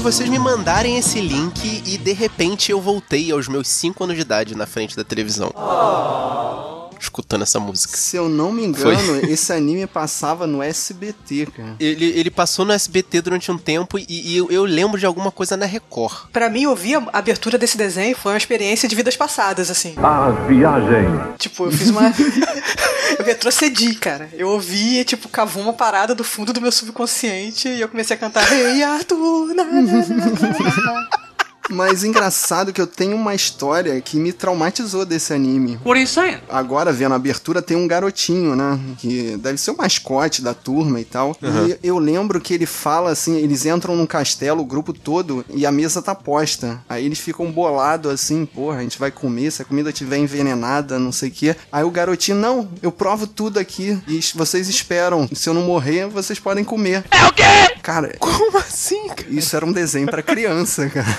foi vocês me mandarem esse link e de repente eu voltei aos meus 5 anos de idade na frente da televisão. Oh escutando essa música. Se eu não me engano, Foi. esse anime passava no SBT, cara. Ele, ele passou no SBT durante um tempo e, e eu, eu, lembro de alguma coisa na Record. Para mim, ouvir a abertura desse desenho foi uma experiência de vidas passadas, assim. A viagem. Tipo, eu fiz uma. eu retrocedi, cara. Eu ouvi, tipo, cavou uma parada do fundo do meu subconsciente e eu comecei a cantar Rei Arthur. Na, na, na, mas engraçado que eu tenho uma história que me traumatizou desse anime. What are you saying? Agora, vendo a abertura, tem um garotinho, né? Que deve ser o mascote da turma e tal. Uhum. E eu lembro que ele fala assim: eles entram num castelo, o grupo todo, e a mesa tá posta. Aí eles ficam bolados assim: porra, a gente vai comer, se a comida tiver envenenada, não sei o quê. Aí o garotinho: não, eu provo tudo aqui e vocês esperam. Se eu não morrer, vocês podem comer. É o quê? Cara, como assim? Cara? Isso era um desenho para criança, cara.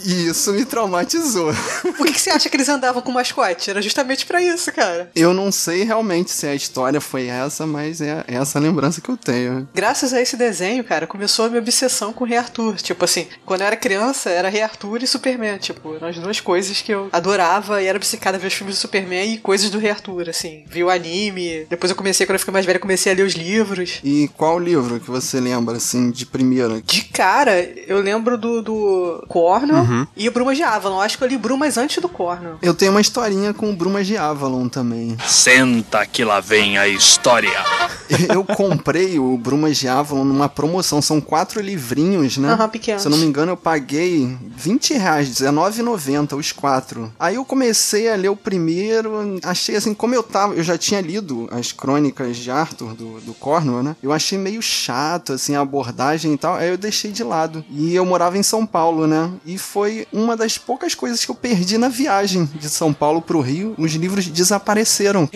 e isso me traumatizou. Por que, que, você acha que eles andavam com mascote? Era justamente para isso, cara. Eu não sei realmente se a história foi essa, mas é essa lembrança que eu tenho. Graças a esse desenho, cara, começou a minha obsessão com o Rei Arthur. Tipo assim, quando eu era criança, era Rei Arthur e Superman. Tipo, eram as duas coisas que eu adorava e era obcecada ver os filmes do Superman e coisas do Rei Arthur, assim. Vi o anime, depois eu comecei, quando eu fiquei mais velha, comecei a ler os livros. E qual livro que você lembra, assim, de primeira? De cara, eu lembro do, do Corno uhum. e Brumas de Avalon. Acho que eu li Brumas antes do Corno. Eu tenho uma historinha com Brumas de Avalon também. Senta que lá vem a história. eu comprei o Brumas de Avalon numa promoção. São quatro livrinhos, né? Aham, uhum, pequenos. Se eu não me engano, eu paguei 20 reais, R$19,90 os quatro. Aí eu comecei a ler o primeiro, achei assim, como eu tava, eu já tinha lido as crônicas de Arthur, do, do Cornwell, né? Eu achei meio chato, assim, a abordagem e tal, aí eu deixei de lado. E eu morava em São Paulo, né? E foi uma das poucas coisas que eu perdi na viagem de São Paulo pro Rio. Os livros desapareceram.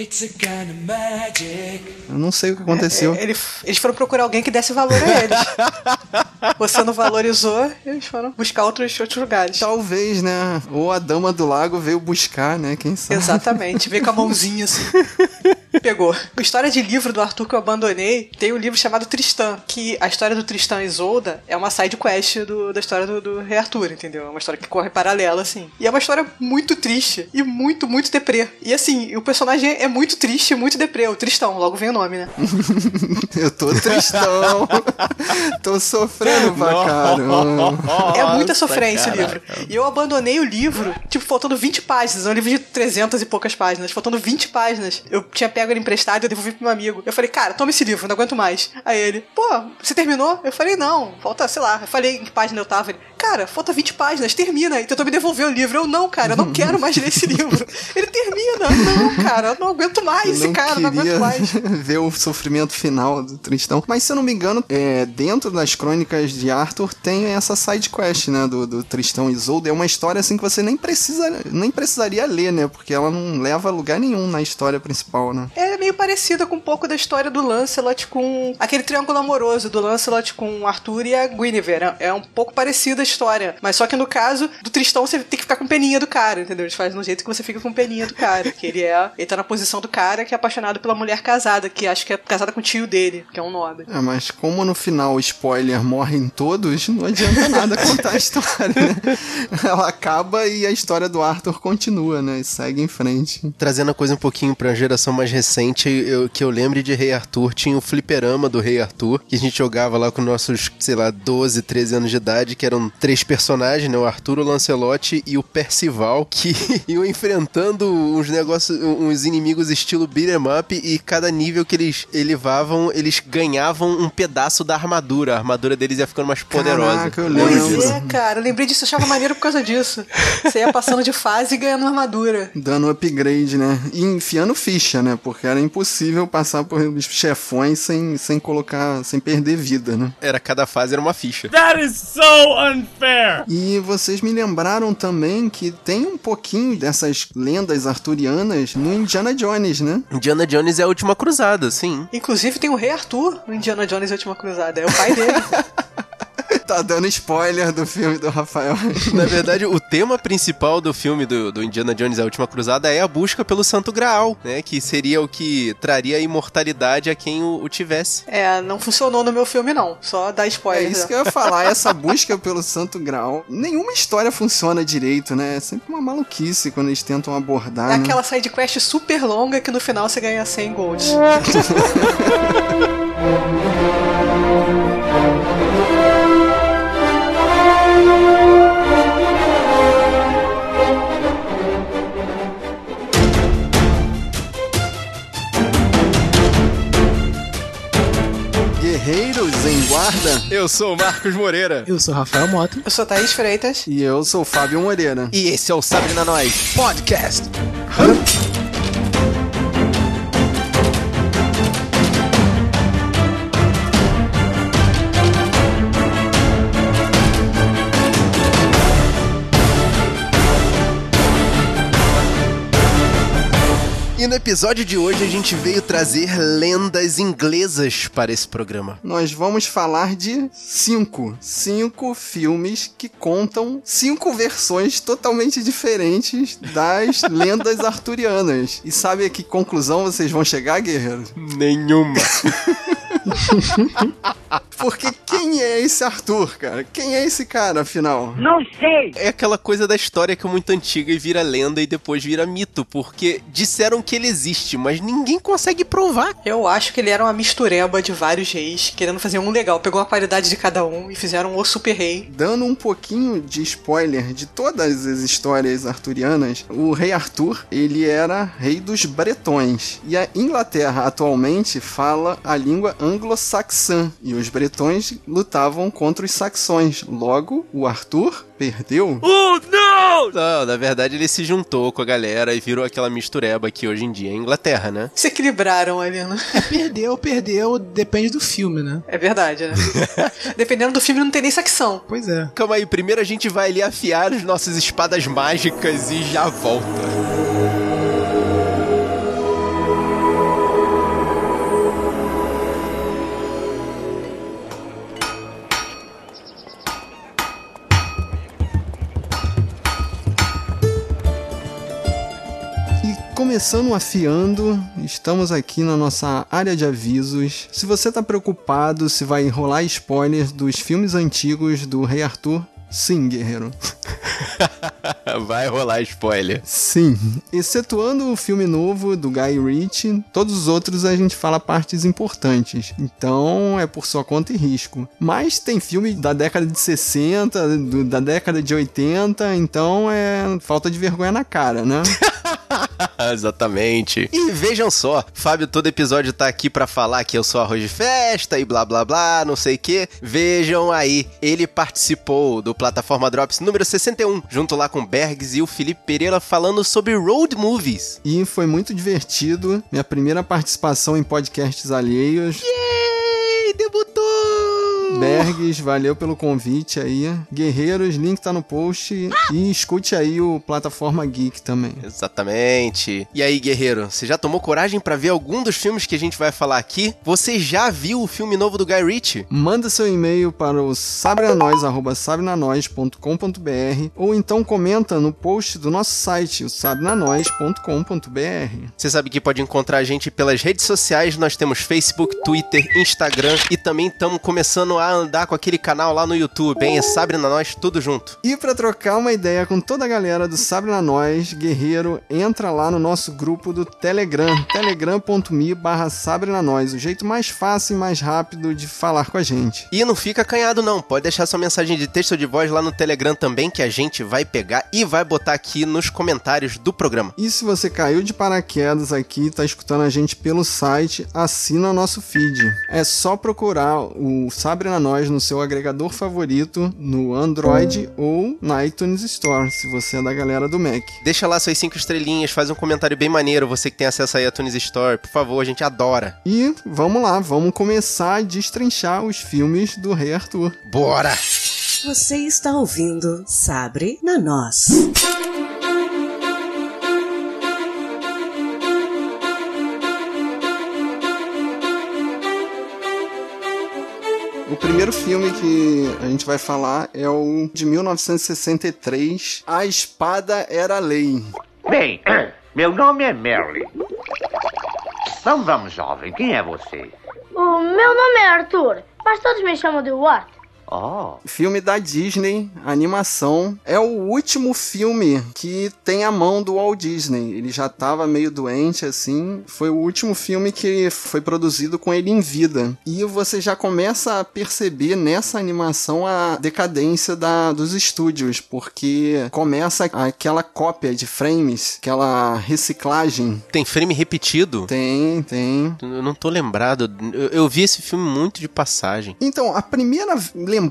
Eu não sei o que aconteceu. É, eles foram procurar alguém que desse valor a eles. Você não valorizou, eles foram buscar outros, outros lugares. Talvez, né? Ou a Dama do Lago veio buscar, né? Quem sabe? Exatamente. Veio com a mãozinha assim. Pegou. A história de livro do Arthur que eu abandonei tem um livro chamado Tristan, que a história do Tristan e Isolda é uma side quest do, da história do, do Rei Arthur, entendeu? É uma história que corre paralela, assim. E é uma história muito triste e muito, muito deprê. E assim, o personagem é muito triste, muito deprê. O Tristão, logo vem o nome, né? eu tô tristão. tô sofrendo pra caramba. É muita sofrência o livro. E eu abandonei o livro, tipo, faltando 20 páginas. É um livro de 300 e poucas páginas. Faltando 20 páginas. Eu tinha pego ele emprestado e eu devolvi pro meu amigo. Eu falei, cara, toma esse livro, não aguento mais. Aí ele, pô, você terminou? Eu falei, não, falta, sei lá. Eu falei em que página eu tava. Ele, cara, falta 20 páginas, termina. E tentou me devolver o livro. Eu, não, cara, eu não quero mais ler esse livro. Ele termina. Não, cara, eu não aguento mais esse cara, não aguento mais. ver o sofrimento final do Tristão. Mas se eu não me engano, é, dentro das crônicas de Arthur tem essa side quest, né, do, do Tristão e Isolde. É uma história assim que você nem precisa, nem precisaria ler, né, porque ela não leva a lugar nenhum na história principal, né. É meio parecida com um pouco da história do Lancelot com aquele triângulo amoroso do Lancelot com Arthur e a Guinevere. É um pouco parecida a história, mas só que no caso do Tristão você tem que ficar com peninha do cara, entendeu? Eles fazem no jeito que você fica com peninha do cara, que ele é, ele tá na posição do cara que é apaixonado pela mulher casada, que acho que é casada com o tio dele, que é um nobre. É, mas como no final, spoiler, morrem todos, não adianta nada contar a história, né? Ela acaba e a história do Arthur continua, né? E segue em frente. Trazendo a coisa um pouquinho pra geração mais recente, eu, que eu lembre de Rei Arthur, tinha o fliperama do Rei Arthur, que a gente jogava lá com nossos, sei lá, 12, 13 anos de idade, que eram três personagens, né? O Arthur, o Lancelot e o Percival, que iam enfrentando uns negócios, uns inimigos estilo beat'em up e cada nível que eles elevavam, eles ganhavam um pedaço da armadura. A armadura deles ia ficando mais poderosa. Caraca, eu lembro pois disso. é, cara. Eu lembrei disso, eu achava maneiro por causa disso. Você ia passando de fase e ganhando armadura. Dando upgrade, né? E enfiando ficha, né? Porque era impossível passar por chefões sem, sem colocar, sem perder vida, né? Era, cada fase era uma ficha. That is so unfair! E vocês me lembraram também que tem um pouquinho dessas lendas arturianas no Indiana Jones, né? Indiana Jones é a última cruzada, sim. Inclusive tem o Rei Arthur no Indiana Jones e a última cruzada. É o pai dele. Tá dando spoiler do filme do Rafael. Na verdade, o tema principal do filme do, do Indiana Jones A Última Cruzada é a busca pelo Santo Graal, né? Que seria o que traria a imortalidade a quem o, o tivesse. É, não funcionou no meu filme, não. Só dá É spoiler. isso né? que eu ia falar, essa busca pelo Santo Grau. Nenhuma história funciona direito, né? É sempre uma maluquice quando eles tentam abordar. É né? aquela side quest super longa que no final você ganha 100 golds. Guerreiros em Guarda. Eu sou o Marcos Moreira. Eu sou Rafael Mota. Eu sou Thaís Freitas. E eu sou o Fábio Moreira. E esse é o Sabrina Nós Podcast. No episódio de hoje a gente veio trazer lendas inglesas para esse programa. Nós vamos falar de cinco. Cinco filmes que contam cinco versões totalmente diferentes das lendas arturianas. E sabe a que conclusão vocês vão chegar, guerreiro? Nenhuma. Porque quem é esse Arthur, cara? Quem é esse cara, afinal? É aquela coisa da história que é muito antiga e vira lenda e depois vira mito, porque disseram que ele existe, mas ninguém consegue provar. Eu acho que ele era uma mistureba de vários reis, querendo fazer um legal. Pegou a qualidade de cada um e fizeram o super rei. Dando um pouquinho de spoiler de todas as histórias arturianas, o rei Arthur, ele era rei dos bretões. E a Inglaterra atualmente fala a língua anglo-saxã. E os bretões lutavam contra os saxões. Logo, o Arthur perdeu. Não, na verdade ele se juntou com a galera e virou aquela mistureba que hoje em dia é a Inglaterra, né? Se equilibraram ali, né? Perdeu, perdeu, depende do filme, né? É verdade, né? Dependendo do filme, não tem nem secção. Pois é. Calma aí, primeiro a gente vai ali afiar as nossas espadas mágicas e já volta. Começando afiando, estamos aqui na nossa área de avisos. Se você está preocupado se vai rolar spoilers dos filmes antigos do Rei Arthur, sim, guerreiro. Vai rolar spoiler. Sim. Excetuando o filme novo do Guy Ritchie, todos os outros a gente fala partes importantes. Então é por sua conta e risco. Mas tem filme da década de 60, do- da década de 80, então é falta de vergonha na cara, né? Exatamente. E vejam só, Fábio todo episódio tá aqui pra falar que eu sou arroz de festa e blá blá blá, não sei o que. Vejam aí, ele participou do Plataforma Drops número 61, junto lá com Bergs e o Felipe Pereira falando sobre road movies. E foi muito divertido. Minha primeira participação em podcasts alheios. Yay, debutou! Bergs, valeu pelo convite aí. Guerreiros, link tá no post. E escute aí o Plataforma Geek também. Exatamente. E aí, guerreiro, você já tomou coragem pra ver algum dos filmes que a gente vai falar aqui? Você já viu o filme novo do Guy Ritchie? Manda seu e-mail para o sabrenanois.com.br ou então comenta no post do nosso site, o sabrenanois.com.br. Você sabe que pode encontrar a gente pelas redes sociais, nós temos Facebook, Twitter, Instagram e também estamos começando a andar com aquele canal lá no YouTube, hein? É Sabrina Nós, tudo junto. E para trocar uma ideia com toda a galera do Sabre na Nós, guerreiro, entra lá no nosso grupo do Telegram, telegram.me barra Nós, o jeito mais fácil e mais rápido de falar com a gente. E não fica acanhado não, pode deixar sua mensagem de texto ou de voz lá no Telegram também que a gente vai pegar e vai botar aqui nos comentários do programa. E se você caiu de paraquedas aqui, tá escutando a gente pelo site, assina nosso feed. É só procurar o Sabre na Nós no seu agregador favorito, no Android ou na iTunes Store, se você é da galera do Mac. Deixa lá suas cinco estrelinhas, faz um comentário bem maneiro, você que tem acesso aí a Tunes Store, por favor, a gente adora. E vamos lá, vamos começar a destrinchar os filmes do Rei Arthur. Bora! Você está ouvindo Sabre na Nós. O primeiro filme que a gente vai falar é o de 1963, A Espada Era Lei. Bem, meu nome é Merlin. Então vamos, jovem, quem é você? O meu nome é Arthur, mas todos me chamam de What? Oh, Filme da Disney, animação. É o último filme que tem a mão do Walt Disney. Ele já tava meio doente, assim. Foi o último filme que foi produzido com ele em vida. E você já começa a perceber nessa animação a decadência da, dos estúdios, porque começa aquela cópia de frames, aquela reciclagem. Tem frame repetido? Tem, tem. Eu não tô lembrado. Eu, eu vi esse filme muito de passagem. Então, a primeira lembrança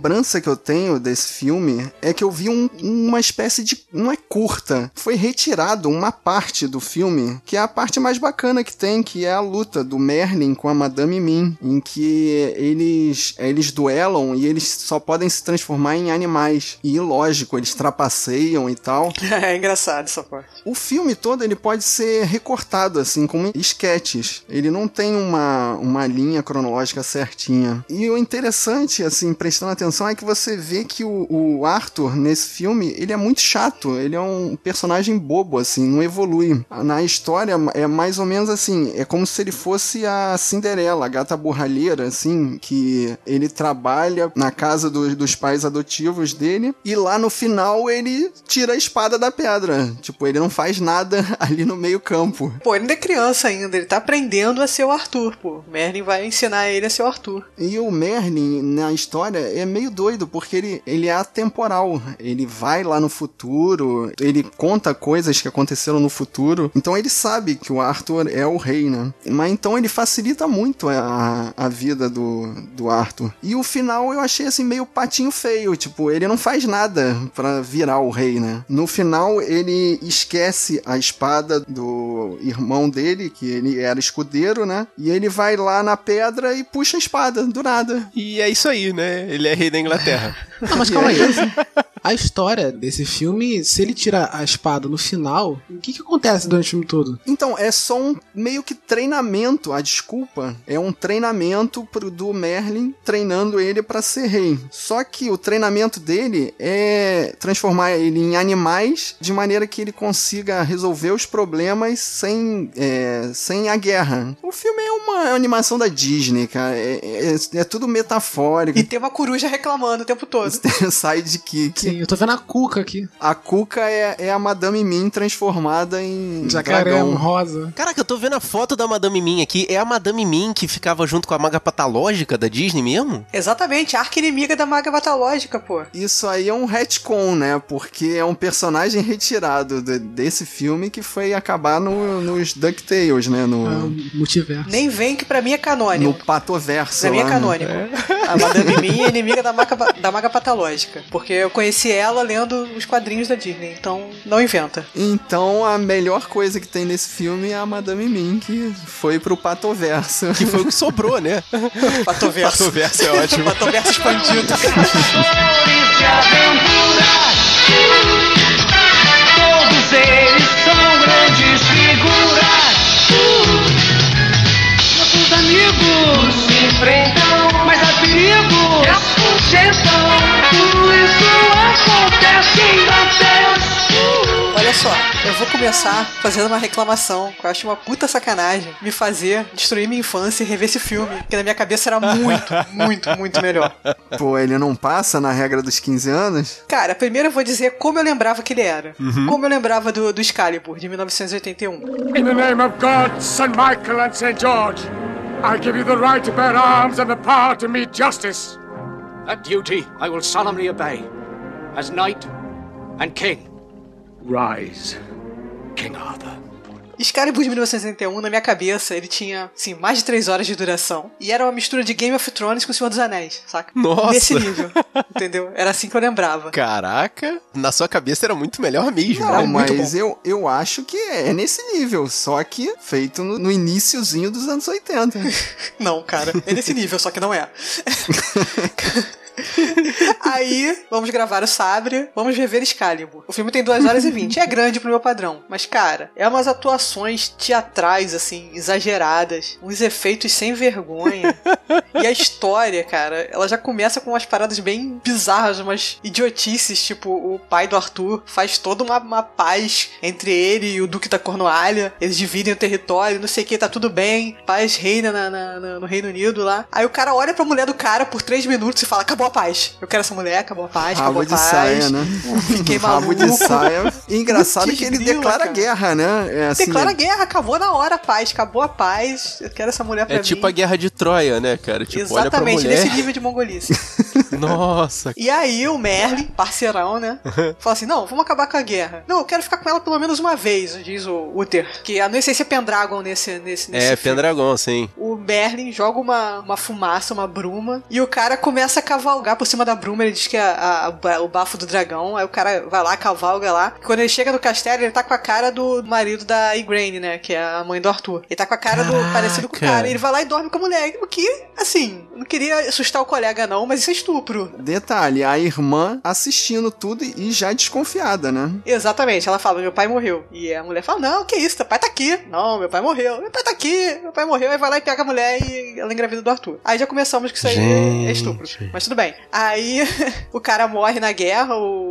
que eu tenho desse filme é que eu vi um- uma espécie de. Não é curta. Foi retirado uma parte do filme, que é a parte mais bacana que tem, que é a luta do Merlin com a Madame Mim, em que eles, eles duelam e eles só podem se transformar em animais. E lógico, eles trapaceiam e tal. É engraçado essa parte. O filme todo ele pode ser recortado assim como esquetes. Ele não tem uma, uma linha cronológica certinha. E o interessante, assim, prestando atenção, é que você vê que o, o Arthur nesse filme ele é muito chato. Ele é um personagem bobo, assim, não evolui. Na história é mais ou menos assim, é como se ele fosse a Cinderela, a gata borralheira, assim, que ele trabalha na casa do- dos pais adotivos dele e lá no final ele tira a espada da pedra. Tipo, ele não faz nada ali no meio campo. Pô, ele ainda é criança ainda, ele tá aprendendo a ser o Arthur, pô. Merlin vai ensinar ele a ser o Arthur. E o Merlin, na história, é meio doido, porque ele, ele é atemporal. Ele vai lá no futuro, ele conta coisas que aconteceram no futuro. Então ele sabe que o Arthur é o rei, né? Mas então ele facilita muito a, a vida do, do Arthur. E o final eu achei assim meio patinho feio. Tipo, ele não faz nada pra virar o rei, né? No final ele esquece a espada do irmão dele, que ele era escudeiro, né? E ele vai lá na pedra e puxa a espada do nada. E é isso aí, né? Ele é rei da Inglaterra. Não, mas calma aí. A história desse filme, se ele tira a espada no final, o que que acontece durante o filme todo? Então, é só um meio que treinamento. A desculpa é um treinamento pro, do Merlin treinando ele pra ser rei. Só que o treinamento dele é transformar ele em animais de maneira que ele consiga resolver os problemas sem, é, sem a guerra. O filme é uma animação da Disney, cara. É, é- é tudo metafórico. E tem uma coruja reclamando o tempo todo. Sidekick. Sim, eu tô vendo a Cuca aqui. A Cuca é, é a Madame Mim transformada em Jacaré, dragão. um rosa. Caraca, eu tô vendo a foto da Madame Mim aqui. É a Madame Mim que ficava junto com a maga patológica da Disney mesmo? Exatamente, a arca inimiga da maga batalógica, pô. Isso aí é um retcon, né? Porque é um personagem retirado de- desse filme que foi acabar no- nos DuckTales, né? No, Ah, multiverso. Nem vem que pra mim é no canônico. Patoverso. Pra mim é né? canônico. A Madame Mim é inimiga da maga, da maga patológica. Porque eu conheci ela lendo os quadrinhos da Disney. Então, não inventa. Então a melhor coisa que tem nesse filme é a Madame Mim, que foi pro Patoverso. Que foi o que sobrou, né? Patoverso. Patoverso é ótimo. Patoverso expandido. Todos eles são grandes figuras. Nossos amigos enfrentam, mas há perigo. E a sugestão, tudo isso acontece em Dantes. Olha só, eu vou começar fazendo uma reclamação, que eu acho uma puta sacanagem me fazer destruir minha infância e rever esse filme, que na minha cabeça era muito, muito, muito melhor. Pô, ele não passa na regra dos 15 anos? Cara, primeiro eu vou dizer como eu lembrava que ele era. Como eu lembrava do, do Excalibur, de 1981. In the name of God, St. Michael and St. George, I give you the right to bear arms and the power to meet justice. That duty I will solemnly obey, as knight and king. Rise. King Arthur. Excalibur de 1961, na minha cabeça, ele tinha, assim, mais de 3 horas de duração. E era uma mistura de Game of Thrones com o Senhor dos Anéis, saca? Nossa. Nesse nível, entendeu? Era assim que eu lembrava. Caraca, na sua cabeça era muito melhor mesmo. Não, né? mas eu, eu acho que é nesse nível, só que feito no, no iniciozinho dos anos 80. Não, cara, é nesse nível, só que não é. Aí, vamos gravar o Sabre, vamos rever Excalibur. O filme tem 2 horas e 20. É grande pro meu padrão. Mas, cara, é umas atuações teatrais, assim, exageradas. Uns efeitos sem vergonha. e a história, cara, ela já começa com umas paradas bem bizarras, umas idiotices. Tipo, o pai do Arthur faz toda uma, uma paz entre ele e o Duque da Cornualha. Eles dividem o território, não sei o que, tá tudo bem. Paz reina na, na, na, no Reino Unido lá. Aí o cara olha pra mulher do cara por 3 minutos e fala: Acabou a paz. Eu quero essa mulher, acabou a paz, acabou Rabo a de paz. saia, né? Fiquei Rabo maluco. de saia. E engraçado que ele grila, declara cara. guerra, né? É assim, Declara guerra, acabou na hora a paz, acabou a paz. Eu quero essa mulher pra É mim. tipo a guerra de Troia, né, cara? Tipo, olha pra Exatamente, nesse nível de mongolice. Nossa. E aí o Merlin, parceirão, né? Fala assim: não, vamos acabar com a guerra. Não, eu quero ficar com ela pelo menos uma vez, diz o Uther. Que eu não sei se é Pendragon nesse, nesse, nesse É, filme. Pendragon, sim. O Merlin joga uma, uma fumaça, uma bruma, e o cara começa a cavalgar por cima da bruma. Ele diz que é a- a- o bafo do dragão. Aí o cara vai lá, cavalga lá. Quando ele chega no castelo, ele tá com a cara do marido da Igraine, né? Que é a mãe do Arthur. Ele tá com a cara do Caraca. parecido com o cara. Ele vai lá e dorme com a mulher. O que, assim, não queria assustar o colega, não, mas isso é estupro. Detalhe, a irmã assistindo tudo e já desconfiada, né? Exatamente, ela fala, meu pai morreu. E a mulher fala, não, que isso, teu pai tá aqui. Não, meu pai morreu. Meu pai tá aqui, meu pai morreu. Aí vai lá e pega a mulher e ela engravida do Arthur. Aí já começamos que isso aí é- é estupro. Mas tudo bem. Aí o cara morre na guerra, o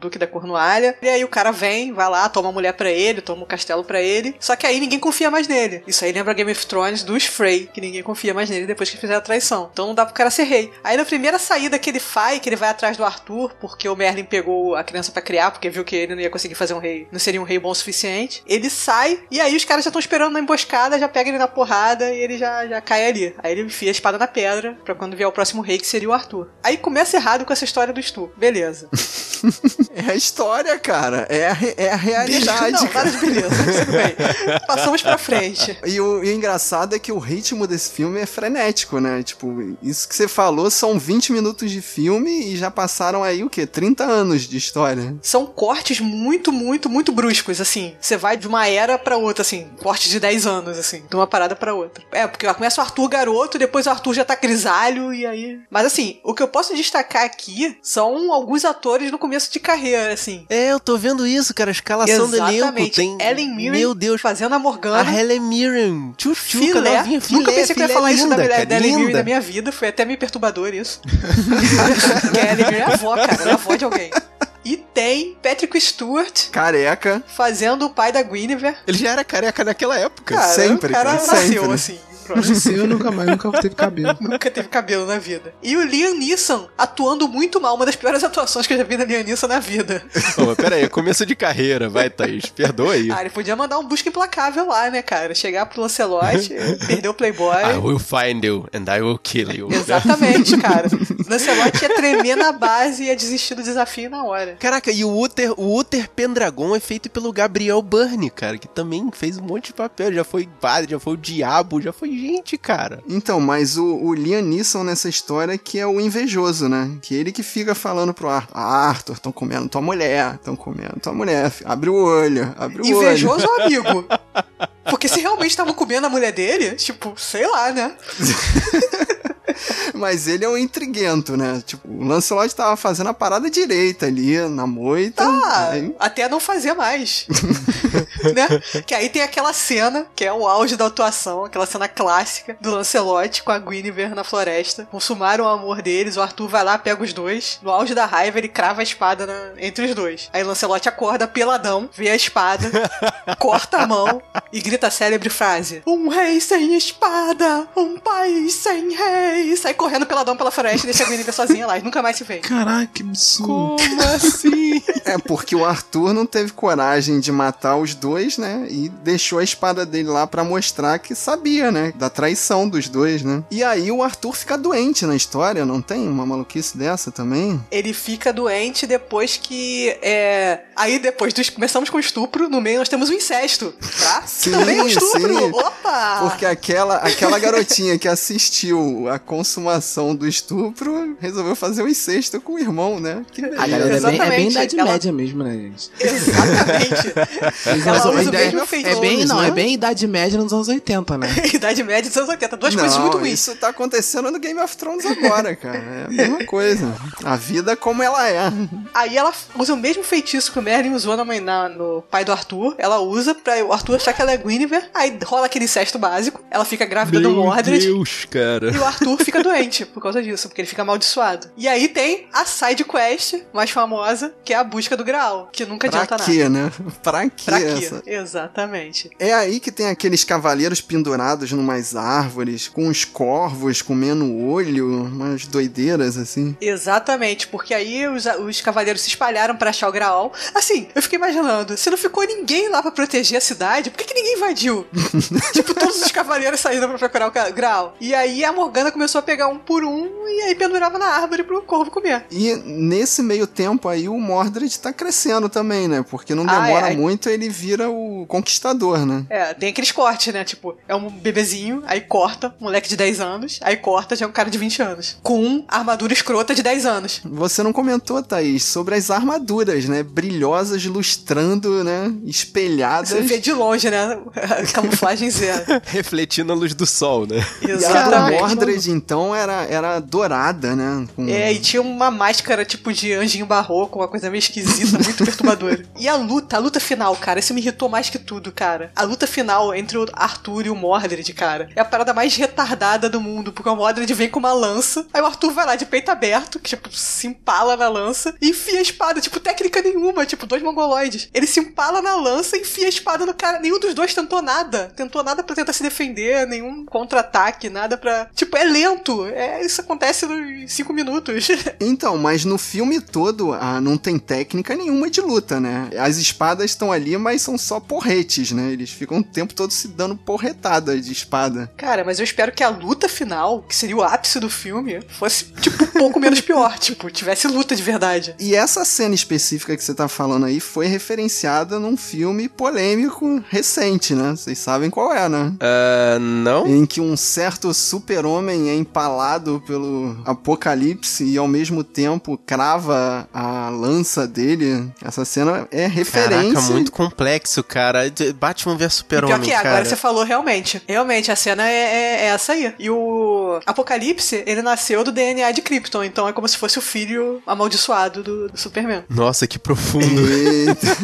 Duque da Cornualha. E aí o cara vem, vai lá, toma a mulher pra ele, toma o castelo pra ele. Só que aí ninguém confia mais nele. Isso aí lembra Game of Thrones dos Frey, que ninguém confia mais nele depois que fizeram a traição. Então não dá pro cara ser rei. Aí na primeira saída que ele faz, que ele vai atrás do Arthur, porque o Merlin pegou a criança pra criar, porque viu que ele não ia conseguir fazer um rei, não seria um rei bom o suficiente. Ele sai, e aí os caras já estão esperando na emboscada, já pega ele na porrada e ele já, já cai ali. Aí ele enfia a espada na pedra, pra quando vier o próximo rei, que seria o Arthur. Aí começa errado com essa história do Stu. Beleza. É a história, cara. É a, é a realidade. não, cara. nada de beleza, mas tudo bem. Passamos pra frente. E o, e o engraçado é que o ritmo desse filme é frenético, né? Tipo, isso que você falou são 20 minutos de filme e já passaram aí o quê? 30 anos de história. São cortes muito, muito, muito bruscos, assim. Você vai de uma era pra outra, assim. Corte de 10 anos, assim. De uma parada pra outra. É, porque começa o Arthur garoto, depois o Arthur já tá grisalho, e aí... Mas assim, o que eu posso destacar aqui são alguns atores no começo de carreira, assim. É, eu tô vendo isso, cara. A escalação do elenco Exatamente. tem. Ellen Mirren Meu Deus. fazendo a A Morgana. Helen Mirren. Tchutchuca, Filé. novinha, filé. Nunca pensei que eu ia falar isso da, linda, mulher- cara, da Ellen Mirren na minha vida. Foi até meio perturbador isso. Porque a Ellen Mirren é a avó, cara. Ela é a avó de alguém. E tem Patrick Stewart Careca. fazendo o pai da Guinevere. Ele já era careca naquela época. Cara, sempre, o cara cara, nasceu sempre. assim. Nasceu nunca mais, nunca teve cabelo. Nunca teve cabelo na vida. E o Liam Neeson atuando muito mal, uma das piores atuações que eu já vi na Liam Neeson na vida. Ô, mas pera aí, começo de carreira, vai, Thaís. Perdoa aí. Ah, ele podia mandar um busca implacável lá, né, cara? Chegar pro Lancelot, perder o Playboy. I will find you and I will kill you. Exatamente, cara. Lancelot ia tremer na base e ia desistir do desafio na hora. Caraca, e o Uther, o Uther Pendragon é feito pelo Gabriel Byrne, cara, que também fez um monte de papel. Já foi padre, já foi o diabo, já foi gente, cara. Então, mas o, o Liam Neeson nessa história que é o invejoso, né? Que ele que fica falando pro Arthur, ah, Arthur, estão comendo tua mulher, estão comendo tua mulher, abre o olho, abre o olho. Invejoso amigo? Porque se realmente estavam comendo a mulher dele, tipo, sei lá, né? Mas ele é um intriguento, né? Tipo, o Lancelot tava fazendo a parada direita ali, na moita. Ah, aí- até não fazer mais. né? Que aí tem aquela cena, que é o auge da atuação, aquela cena clássica do Lancelot com a Guinevere na floresta. Consumaram o amor deles, o Arthur vai lá, pega os dois. No auge da raiva, ele crava a espada na- entre os dois. Aí Lancelot acorda peladão, vê a espada, corta a mão e grita a célebre frase: Um rei sem espada, um país sem rei. Sai correndo peladão pela floresta e deixa a Guinevere sozinha lá e nunca mais se vê. Caraca, que absurdo. Como assim? É porque o Arthur não teve coragem de matar os dois, né? E deixou a espada dele lá pra mostrar que sabia, né? Da traição dos dois, né? E aí o Arthur fica doente na história, não tem uma maluquice dessa também? ele fica doente depois que. É... Aí depois dos... começamos com o estupro, no meio nós temos o incesto, tá? Sim, também é um estupro! sim. Opa! Porque aquela, aquela garotinha que assistiu a consumação do estupro resolveu fazer o incesto com o irmão, né? Que A galera é bem, é bem idade Ela- média mesmo, né, gente? Exatamente. Ela usa o ideia mesmo é feitiço. bem, não, né? é bem Idade Média nos anos 80, né? Idade média dos anos 80. Duas coisas muito Não, ruins. isso tá acontecendo no Game of Thrones agora, cara. É a mesma coisa. A vida como ela é. Aí ela usa o mesmo feitiço que o Merlin usou na mãe, na- no pai do Arthur. Ela usa pra o Arthur achar que ela é Guinevere. Aí rola aquele incesto básico. Ela fica grávida do Mordred. Deus, cara. E o Arthur fica doente por causa disso, porque ele fica amaldiçoado. E aí tem a side quest mais famosa, que é a busca do Graal, que nunca Pra adianta quê, nada. né? Pra quê? Pra quê? essa? Exatamente. É aí que tem aqueles cavaleiros pendurados numas árvores, com os corvos comendo olho, umas doideiras assim. Exatamente, porque aí os, os cavaleiros se espalharam pra achar o Graal. Assim, eu fiquei imaginando, se não ficou ninguém lá pra proteger a cidade, por que, que ninguém invadiu? tipo, todos os cavaleiros saíram pra procurar o Graal. E aí a Morgana começou a pegar um por um e aí pendurava na árvore pro corvo comer. E nesse meio tempo aí o Mordred tá crescendo também, né? Porque não Ah, demora é, aí- muito ele vira o conquistador, né? É, tem aqueles cortes, né? Tipo, é um bebezinho, aí corta, moleque de 10 anos, aí corta, já é um cara de 20 anos. Com armadura escrota de 10 anos. Você não comentou, Thaís, sobre as armaduras, né? Brilhosas, lustrando, né? Espelhadas. Você vê de longe, né? Camuflagem zero. Refletindo a luz do sol, né? E a Exatamente. Mordred, então, era, era dourada, né? Com- É, e tinha uma máscara tipo de anjinho barroco, uma coisa meio esquisita, muito perturbadora. E a luta, a luta final, cara, isso me irritou mais que tudo, cara. A luta final entre o Arthur e o Mordred, cara, é a parada mais retardada do mundo, porque o Mordred vem com uma lança, aí o Arthur vai lá de peito aberto, que tipo, se empala na lança, e enfia a espada, tipo, técnica nenhuma, tipo, dois mongoloides. Ele se empala na lança e enfia a espada no cara. Nenhum dos dois tentou nada. Tentou nada pra tentar se defender, nenhum contra-ataque, nada pra. Tipo, é lento. É, isso acontece nos cinco minutos. Então, mas no filme todo ah, não tem técnica nenhuma de luta, né? As espadas estão ali, mas são só porretes, né? Eles ficam o tempo todo se dando porretada de espada. Cara, mas eu espero que a luta final, que seria o ápice do filme, fosse, tipo, um pouco menos pior. Tipo, tivesse luta de verdade. E essa cena específica que você tá falando aí foi referenciada num filme polêmico recente, né? Vocês sabem qual é, né? Ah, não? Em que um certo super-homem é empalado pelo apocalipse e ao mesmo tempo crava a lança dele. Essa cena é referência. Caraca, muito complexo, cara. Batman vs Super-Homem, pior que é, cara. agora você falou realmente. Realmente, a cena é, é- é essa aí. E o Apocalipse, ele nasceu do DNA de Krypton, então é como se fosse o filho amaldiçoado do, do Superman. Nossa, que profundo. Eita.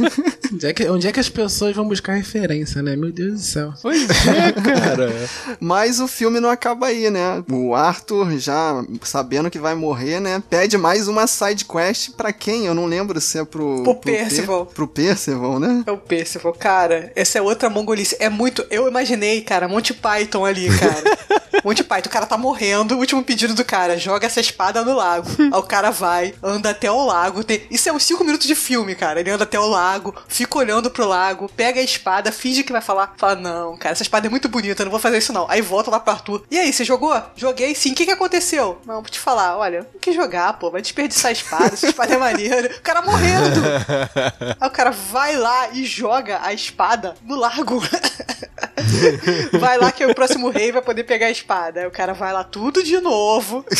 Onde é, que, onde é que as pessoas vão buscar referência, né? Meu Deus do céu. pois é, cara. Mas o filme não acaba aí, né? O Arthur, já sabendo que vai morrer, né? Pede mais uma side quest pra quem? Eu não lembro se é pro. Pro Per- Percival. pro Percival, né? É o Percival, cara. Essa é outra mongolice. É muito. Eu imaginei, cara, Monty Python ali, cara. Monty Python, o cara tá morrendo. O último pedido do cara: joga essa espada no lago. Aí o cara vai, anda até o lago. Tem... Isso é uns 5 minutos de filme, cara. Ele anda até o lago, fica olhando pro lago, pega a espada, finge que vai falar. Fala: Não, cara, essa espada é muito bonita, eu não vou fazer isso não. Aí volta lá pro Arthur. E aí, você jogou? Joguei sim. O que que aconteceu? Não, vou te falar, olha, não quis jogar, pô. Vai desperdiçar a espada. Essa espada é maneira. O cara morrendo. Aí o cara vai lá e joga a espada no lago. vai lá que o próximo rei vai poder pegar a espada. Aí o cara vai lá tudo de novo.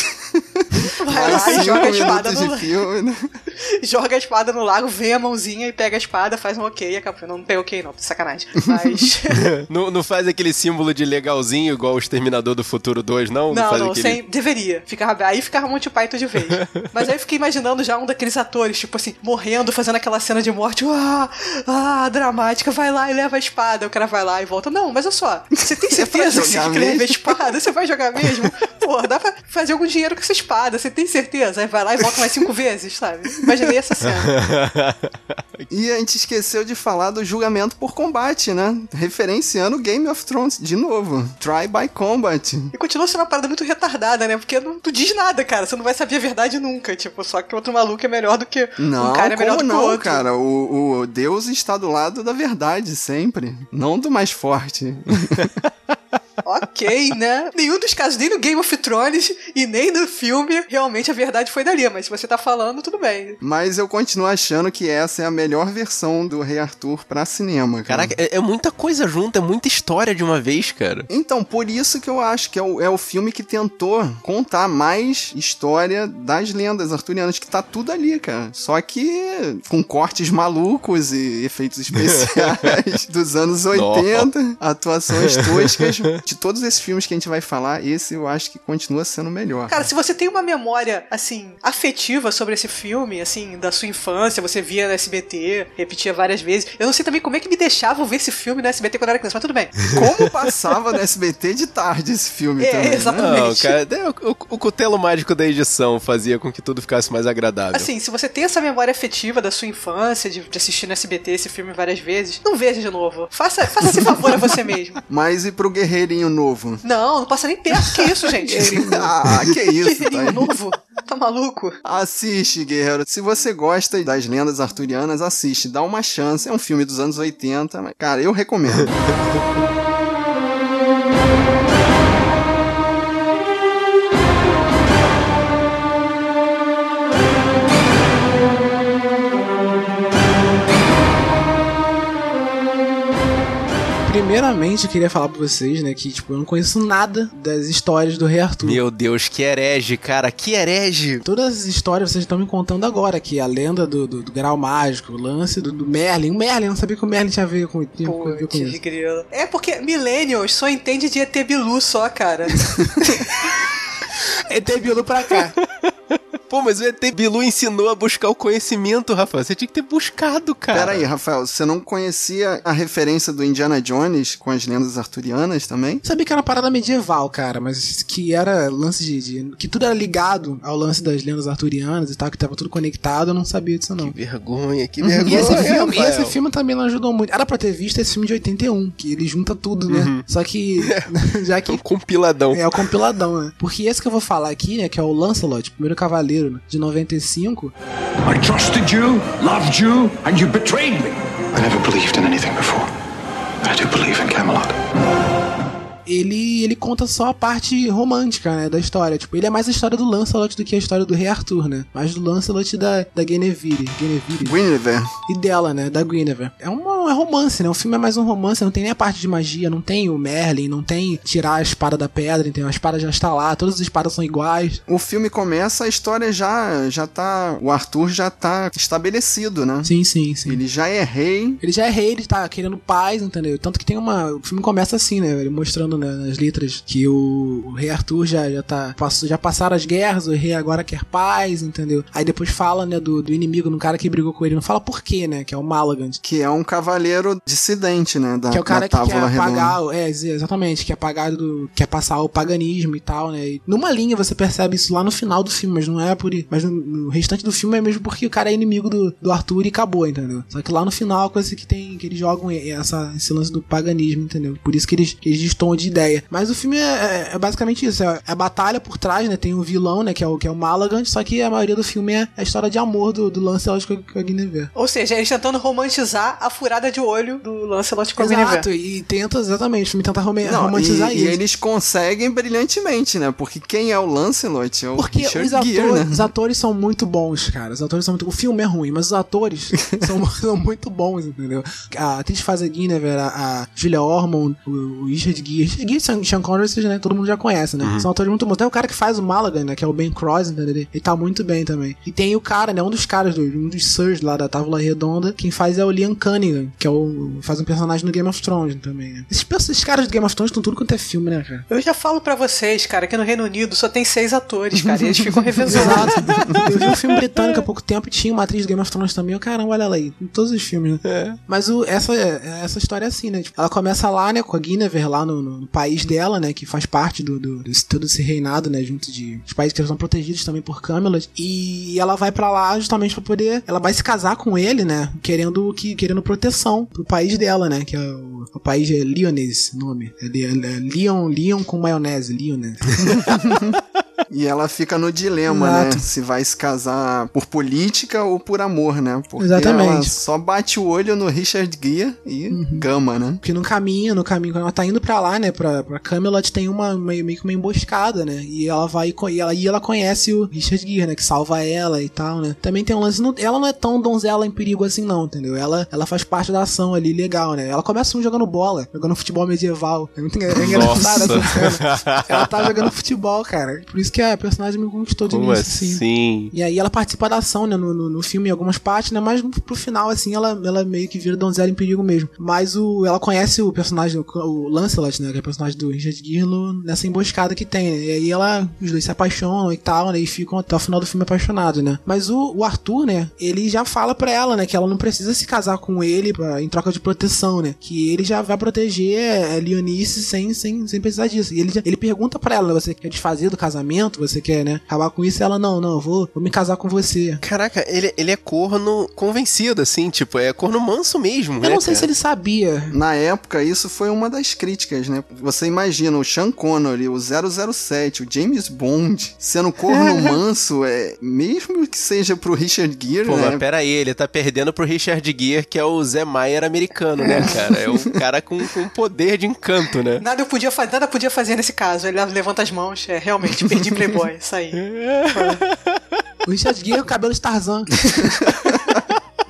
Vai lá e cinco joga a espada no lago. filme, né? Joga a espada no lago, vê a mãozinha e pega a espada, faz um ok e acabou. Não, não tem ok não, sacanagem. Mas... não, não faz aquele símbolo de legalzinho igual o Exterminador do Futuro 2, não? Não, faz não, aquele... sem, deveria. Ficava, aí ficava Monty Python de vez. Mas aí eu fiquei imaginando já um daqueles atores, tipo assim, morrendo, fazendo aquela cena de morte, ah, ah, dramática, vai lá e leva a espada. O cara vai lá e volta. Não, mas olha só, você tem certeza que você quer levar a espada? Você vai jogar mesmo? Pô, dá pra fazer algum dinheiro com essa espada, você tem certeza? Aí vai lá e volta mais cinco vezes, sabe? Imaginei essa cena. E a gente esqueceu de falar do julgamento por combate, né? Referenciando Game of Thrones de novo. Try by Combat. E continua sendo uma parada muito retardada, né? Porque não, tu diz nada, cara. Você não vai saber a verdade nunca. Tipo, só que outro maluco é melhor do que Não, um cara é melhor do que o não, outro. cara? O, o Deus está do lado da verdade sempre, não do mais forte assim. Ok. né? Nenhum dos casos, nem no Game of Thrones e nem no filme, realmente a verdade foi dali. Mas se você tá falando, tudo bem. Mas eu continuo achando que essa é a melhor versão do Rei Arthur pra cinema, cara. Caraca, é, é muita coisa junta, é muita história de uma vez, cara. Então, por isso que eu acho que é o, é o filme que tentou contar mais história das lendas arturianas, que tá tudo ali, cara. Só que com cortes malucos e efeitos especiais dos anos 80, atuações toscas. De todos esses filmes que a gente vai falar, esse eu acho que continua sendo o melhor. Cara, se você tem uma memória, assim, afetiva sobre esse filme, assim, da sua infância, você via no SBT, repetia várias vezes. Eu não sei também como é que me deixavam ver esse filme no SBT quando eu era criança, mas tudo bem. Como passava no SBT de tarde esse filme É, também. né? exatamente. Não, cara, o, o, o cutelo mágico da edição fazia com que tudo ficasse mais agradável. Assim, se você tem essa memória afetiva da sua infância, de, de assistir no SBT esse filme várias vezes, não veja de novo. Faça, faça esse favor a você mesmo. Mas e pro Guerreirinho Novo? Não, não passa nem perto. Que isso, gente? ah, que isso, tá Guerreirinho aí. novo? Tá maluco? Assiste, guerreiro. Se você gosta das lendas arturianas, assiste. Dá uma chance. É um filme dos anos 80, mas, cara, eu recomendo. Primeiramente, eu queria falar pra vocês, né, que, tipo, eu não conheço nada das histórias do Rei Arthur. Meu Deus, que herege, cara, que herege. Todas as histórias vocês estão me contando agora, que a lenda do, do, do grau mágico, o lance do, do Merlin. O Merlin, eu não sabia que o Merlin tinha a ver com, tinha a ver com isso. grilo. É porque Millennials só entende de ET Bilu só, cara. ET Bilu pra cá. Pô, mas o ET Bilu ensinou a buscar o conhecimento, Rafa. Você tinha que ter buscado, cara. Pera aí, Rafael, você não conhecia a referência do Indiana Jones com as lendas arturianas também? Sabia que era uma parada medieval, cara, mas que era lance de, de- que tudo era ligado ao lance das lendas arturianas e tal, que tava tudo conectado, eu não sabia disso não. Que vergonha, que E vergonha. esse, filme, e Rafael. esse filme também não ajudou muito. Era pra ter visto esse filme de 81, que ele junta tudo, né? Só que, já que Um compiladão. É o compiladão, né? Porque esse que eu vou falar aqui, né, que é o Lancelot, primeiro cavaleiro né, de 95, I trusted you, loved you, and you betrayed me. I never believed in anything before. But I do believe in Camelot. Ele, ele conta só a parte romântica, né, da história. Tipo, ele é mais a história do Lancelot do que a história do Rei Arthur, né? Mais do Lancelot da, da Guinevere. Guinevere. Guinevere. E dela, né, da Guinevere. É um é romance, né? O filme é mais um romance, não tem nem a parte de magia, não tem o Merlin, não tem tirar a espada da pedra, entendeu? A espada já está lá, todas as espadas são iguais. O filme começa, a história já, já tá. O Arthur já tá estabelecido, né? Sim, sim, sim. Ele já é rei. Ele já é rei, ele tá querendo paz, entendeu? Tanto que tem uma. O filme começa assim, né? Ele mostrando né, nas letras que o, o rei Arthur já, já tá. Passou, já passaram as guerras, o rei agora quer paz, entendeu? Aí depois fala, né, do, do inimigo, no cara que brigou com ele. Não fala por quê, né? Que é o Malagant. Que é um cavaleiro dissidente, né? Da, Que é o cara que quer apagar, é, exatamente, que apagar do, quer passar o paganismo e tal, né? E numa linha você percebe isso lá no final do filme, mas não é por, mas no, no restante do filme é mesmo porque o cara é inimigo do, do Arthur e acabou, entendeu? Só que lá no final a coisa que tem, que eles jogam é essa, esse lance do paganismo, entendeu? Por isso que eles, que eles destoam de ideia. Mas o filme é, é- é basicamente isso, é a batalha por trás, né? Tem o vilão, né? Que é o, que é o Malagant, só que a maioria do filme é a história de amor do, do Lancelot com a, com a Guinevere. Ou seja, eles tentando romantizar a furada de olho do Lancelot com a Guinevere. Exato, e tenta exatamente, o filme tenta rom- Não, romantizar e, isso. e eles conseguem brilhantemente, né? Porque quem é o Lancelot? É o Porque Richard os, atores, Gere, né? os atores são muito bons, cara. Os atores são muito. O filme é ruim, mas os atores são, são muito bons, entendeu? A atriz faz a Guinevere, a, a Julia Ormond, o, o Richard Gere. E Sean- Sean Connery, vocês, né? Todo mundo já conhece, né? São atores muito bons. Tem o cara que faz o Malaga, né? Que é o Ben Cross, entendeu? Ele tá muito bem também. E tem o cara, né? Um dos caras, do, um dos Sirs lá da Távola Redonda. Quem faz é o Liam Cunningham, que é o. faz um personagem no Game of Thrones também, né? Esses, esses caras do Game of Thrones estão tudo quanto é filme, né, cara? Eu já falo pra vocês, cara, que no Reino Unido só tem seis atores, cara, e eles ficam revezando. Exato. Eu vi um filme britânico há pouco tempo e tinha uma atriz do Game of Thrones também. Eu, caramba, olha ela aí. Em todos os filmes, né? Mas o, essa, essa história é assim, né? Tipo, ela começa lá, né, com a Guinevere lá no, no- no país dela, né? Que faz parte do, do, desse, todo esse reinado, né? Junto de os países que são protegidos também por Camelot. E ela vai pra lá justamente pra poder. Ela vai se casar com ele, né? Querendo que querendo proteção pro país dela, né? Que é o, o país é Lyonese, nome. É, Li- é Leon, Leon com maionese, Lyonese. E ela fica no dilema, né? Exato. Se vai se casar por política ou por amor, né? Porque Exatamente. ela só bate o olho no Richard Gere e gama, né? Porque no caminho, no caminho, quando ela tá indo pra lá, né, pra, pra Camelot, tem uma meio, meio que uma emboscada, né? E ela vai e ela, e ela conhece o Richard Gere, né? Que salva ela e tal, né? Também tem um lance. não- ela não é tão donzela em perigo assim, não, entendeu? Ela, ela faz parte da ação ali, legal, né? Ela começa um jogando bola, jogando futebol medieval. É muito é engraçado essa cena. Ela tá jogando futebol, cara. Por isso que a personagem me conquistou de Como início, assim. assim? E aí ela participa da ação, né, no, no, no filme em algumas partes, né, mas pro final, assim, ela, ela meio que vira donzela em perigo mesmo. Mas o, ela conhece o personagem, o, Lancelot, né, que é o personagem do Richard Gere nessa emboscada que tem, né, e aí ela, os dois se apaixonam e tal, né, e ficam até o final do filme apaixonados, né. Mas o, o Arthur, né, ele já fala pra ela, né, que ela não precisa se casar com ele pra, em troca de proteção, né, que ele já vai proteger é, Leonice sem, sem, sem precisar disso. E ele, já- ele pergunta pra ela, né, você quer desfazer do casamento, você quer, né, acabar com isso? E ela, não, não, eu vou, vou me casar com você. Caraca, ele, ele é corno convencido, assim, tipo, é corno manso mesmo, Eu né? não sei se cara? ele sabia. Na época, isso foi uma das críticas, né? Você imagina o Sean Connery, o 007, o James Bond, sendo corno manso, é, mesmo que seja pro Richard Gere, Pô, né? mas pera aí, ele tá perdendo pro Richard Gere, que é o Zé Maier americano, né, cara? É um cara com, com poder de encanto, né? Nada eu podia fazer, nada podia fazer nesse caso. Ele levanta as mãos, é, realmente, perdi Playboy, isso aí. O Richard Gere é o cabelo de Tarzan.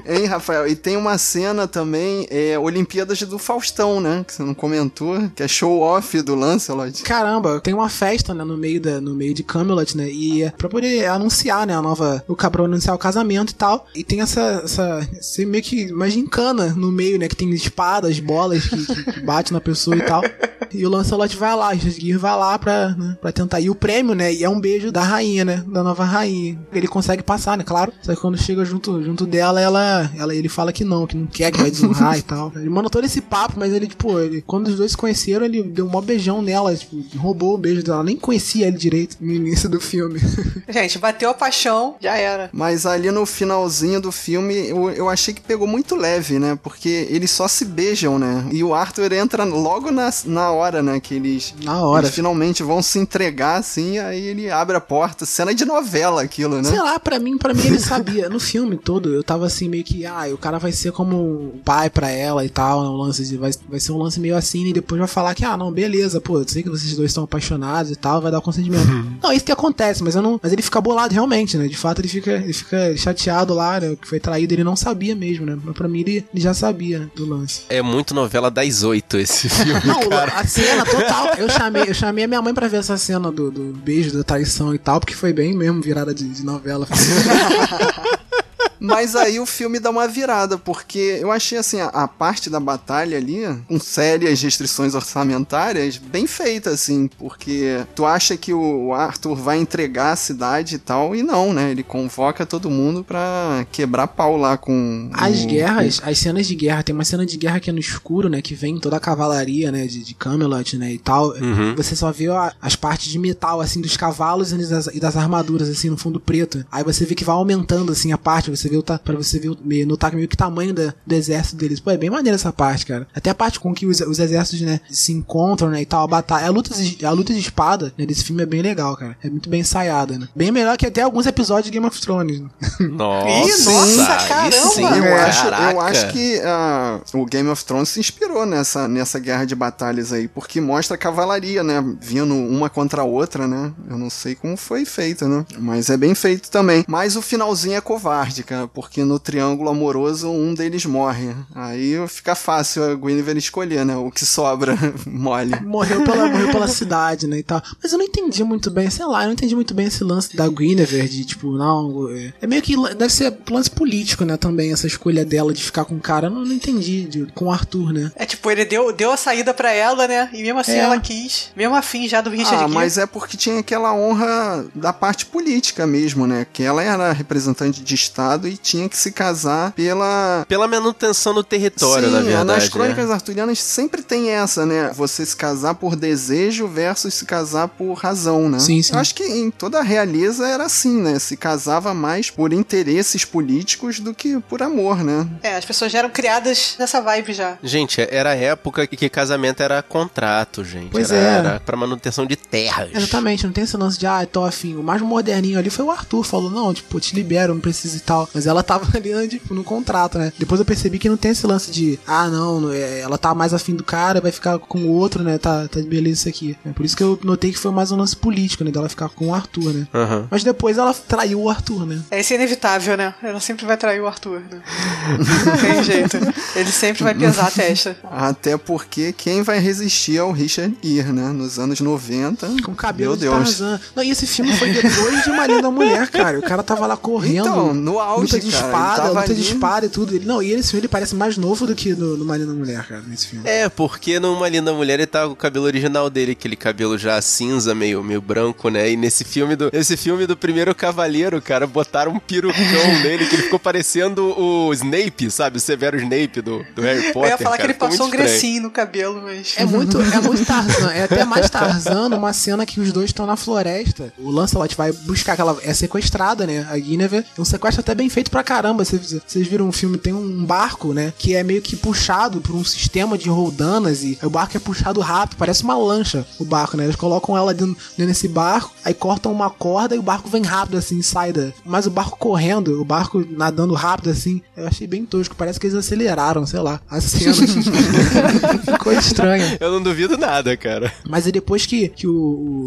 Hein, Rafael? E tem uma cena também, é, Olimpíadas do Faustão, né? Que você não comentou, que é show-off do Lancelot. Caramba, tem uma festa, né, no meio da, no meio de Camelot, né, e é pra poder anunciar, né, a nova, o cabrão anunciar o casamento e tal, e tem essa, essa, meio que uma gincana no meio, né, que tem espadas, bolas que, que, bate na pessoa e tal, e o Lancelot vai lá, o Gere vai lá pra, né, pra tentar, e o prêmio, né, e é um beijo da rainha, né, da nova rainha, ele consegue passar, né, claro, só que quando chega junto, junto dela, ela, ela, ele fala que não, que não quer, que vai desonrar e tal, ele manda todo esse papo, mas ele, tipo, ele, quando os dois se conheceram, ele deu um mó beijão nela, tipo, roubou o beijo dela, nem conhecia ele direito no início do filme. Gente, bateu a paixão, já era. Mas ali no finalzinho do filme, eu, eu achei que pegou muito leve, né? Porque eles só se beijam, né? E o Arthur entra logo na, na hora, né? Que eles, Na hora. eles finalmente vão se entregar, assim, aí ele abre a porta. Cena de novela aquilo, né? Sei lá, pra mim, para mim ele sabia. No filme todo, eu tava assim, meio que, ah, o cara vai ser como um pai pra ela e tal, né, um lance de, vai, vai ser um lance meio assim, e depois vai falar que, ah, não, beleza, pô, eu sei que vocês dois estão apaixonados e tal, vai dar o consentimento. não, isso que acontece, mas eu não. Mas ele fica bolado realmente, né? De fato, ele fica, ele fica chateado lá, né? Que foi traído, ele não sabia mesmo, né? Mas pra mim ele, ele já sabia, né, do lance. É muito novela das oito esse filme, Não, cara. a cena total. Eu chamei, eu chamei a minha mãe pra ver essa cena do, do beijo, da traição e tal, porque foi bem mesmo virada de, de novela. Mas aí o filme dá uma virada, porque eu achei assim, a, a parte da batalha ali, com sérias restrições orçamentárias, bem feita, assim, porque tu acha que o Arthur vai entregar a cidade e tal, e não, né? Ele convoca todo mundo pra quebrar pau lá com. As o- guerras, as cenas de guerra, tem uma cena de guerra que é no escuro, né? Que vem toda a cavalaria, né? De, de Camelot, né? E tal. Uhum. Você só vê a- as partes de metal, assim, dos cavalos e das, e das armaduras, assim, no fundo preto. Aí você vê que vai aumentando, assim, a parte. Você vê o pra você ver o, meio- notar meio que o tamanho da- do exército deles. Pô, é bem maneira essa parte, cara. Até a parte com que os, os exércitos, né? Se encontram, né? E tal, a batalha. A luta, de- a luta de espada, né? Desse filme é bem legal, cara. É muito bem ensaiada, né? Bem melhor que até alguns episódios de Game of Thrones. Né? Nossa, Ih, nossa, caramba! sim, Eu, É, acho, eu acho que ah, o Game of Thrones se inspirou nessa, nessa guerra de batalhas aí, porque mostra a cavalaria, né? Vindo uma contra a outra, né? Eu não sei como foi feito, né? Mas é bem feito também. Mas o finalzinho é covarde, cara, porque no triângulo amoroso um deles morre. Aí fica fácil a Guinevere escolher, né? O que sobra mole. morreu pela, morreu pela cidade, né, e tal. Mas eu não entendi muito bem, sei lá, eu não entendi muito bem esse lance da Guinevere, de, tipo, não, é, é meio que, deve ser lance político, né, também, essa escolha dela de ficar com o cara, eu não, não entendi, de- com o Arthur, né. É tipo, ele deu, deu a saída pra ela, né? E mesmo assim É. ela quis. Mesmo afim já do Richard Ah, mas é porque tinha aquela honra da parte política mesmo, né? Que ela era representante de Estado e tinha que se casar pela. Pela manutenção do território, Sim, na verdade. nas crônicas né? arturianas sempre tem essa, né? Você se casar por desejo versus se casar por razão, né? Sim, sim. Eu acho que em toda a realeza era assim, né? Se casava mais por interesses políticos do que por amor, né? É, as pessoas já eram criadas nessa vibe já. Gente, era a época que casamento era contrato, gente. Pois era, é. Era pra manutenção de terras. Exatamente, não tem esse lance de, ah, tô afim. O mais moderninho ali foi o Arthur, falou, não, tipo, te libero, não precisa e tal. Mas ela tava ali, né, tipo, no contrato, né? Depois eu percebi que não tem esse lance de, ah, não, é, ela tá mais afim do cara, vai ficar com o outro, né? Tá, tá de beleza isso aqui. É por isso que eu notei que foi mais um lance político, né? Dela ficar com o Arthur, né? Aham. Mas depois ela traiu o Arthur, né? É isso é inevitável, né? Ela sempre vai trair o Arthur, né? Não tem jeito. Ele sempre vai pesar a testa. Até porque quem vai resistir ao Richard Gere, né? Nos anos 90. Com cabelo Meu de Deus. Tarzan. Não, e esse filme foi depois de Maria da Mulher, cara. O cara tava lá correndo. Então, no auge, luta de espada, luta de espada e tudo. Ele, não, e esse filme ele parece mais novo do que no, no Maria da Mulher, cara, nesse filme. É, porque numa linda mulher ele tá com o cabelo original dele, aquele cabelo já cinza, meio, meio branco, né? E nesse filme do. Esse filme do primeiro cavaleiro, cara, botaram um perucão nele que ele ficou parecendo o Snape, sabe? O Severo Snape do, do Harry Potter. Eu ia falar cara. que ele passou um grecinho no cabelo, mas. É muito, é muito Tarzan, é até mais Tarzan numa cena que os dois estão na floresta. O Lancelot vai buscar aquela. É sequestrada, né? A Guinevere. É um sequestro até bem feito pra caramba. Vocês, viram um filme, tem um barco, né? Que é meio que puxado por um sistema de roldanas e o barco é puxado rápido, parece uma lancha o barco, né? Eles colocam ela dentro, dentro desse barco, aí cortam uma corda e o barco vem rápido assim, sai da. Mas o barco correndo, o barco nadando rápido assim, eu achei bem tosco. Parece que eles aceleraram, sei lá, a cena. Ficou estranho. Eu não duvido nada, cara. Mas aí depois que, que o,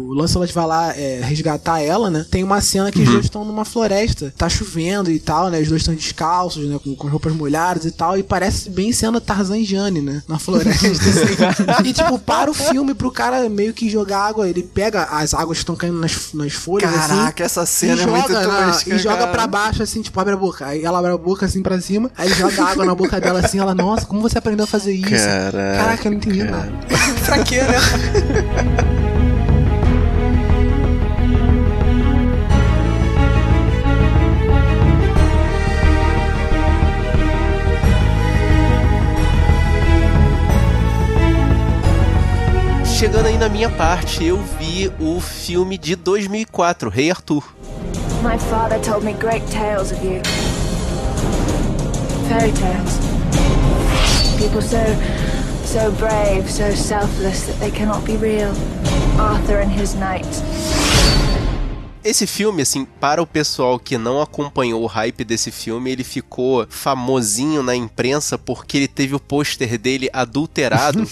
o Lancelot vai lá é, resgatar ela, né? Tem uma cena que os dois estão numa floresta. Tá chovendo e tal, né? Os dois estão descalços, né? Com, com roupas molhadas e tal. E parece bem cena Tarzan e Jane, né? Na floresta, assim. e tipo, para o filme pro cara meio que jogar água. Ele pega as águas que estão caindo nas, nas folhas, assim. Caraca, essa cena e é muito joga na- tosca, E joga cara. pra baixo, assim, tipo, abre a boca. Aí ela abre a boca assim pra cima. Aí ele joga água na boca dela assim. Ela, nossa, como você aprendeu a fazer isso? Caraca, Caraca, eu não entendi nada. pra quê, né? Na minha parte, eu vi o filme de 2004, Rei Arthur. My father told me great tales of you. Fairy tales. People so, so brave, so selfless that they cannot be real. Arthur and his knights. Esse filme, assim, para o pessoal que não acompanhou o hype desse filme, ele ficou famosinho na imprensa porque ele teve o pôster dele adulterado.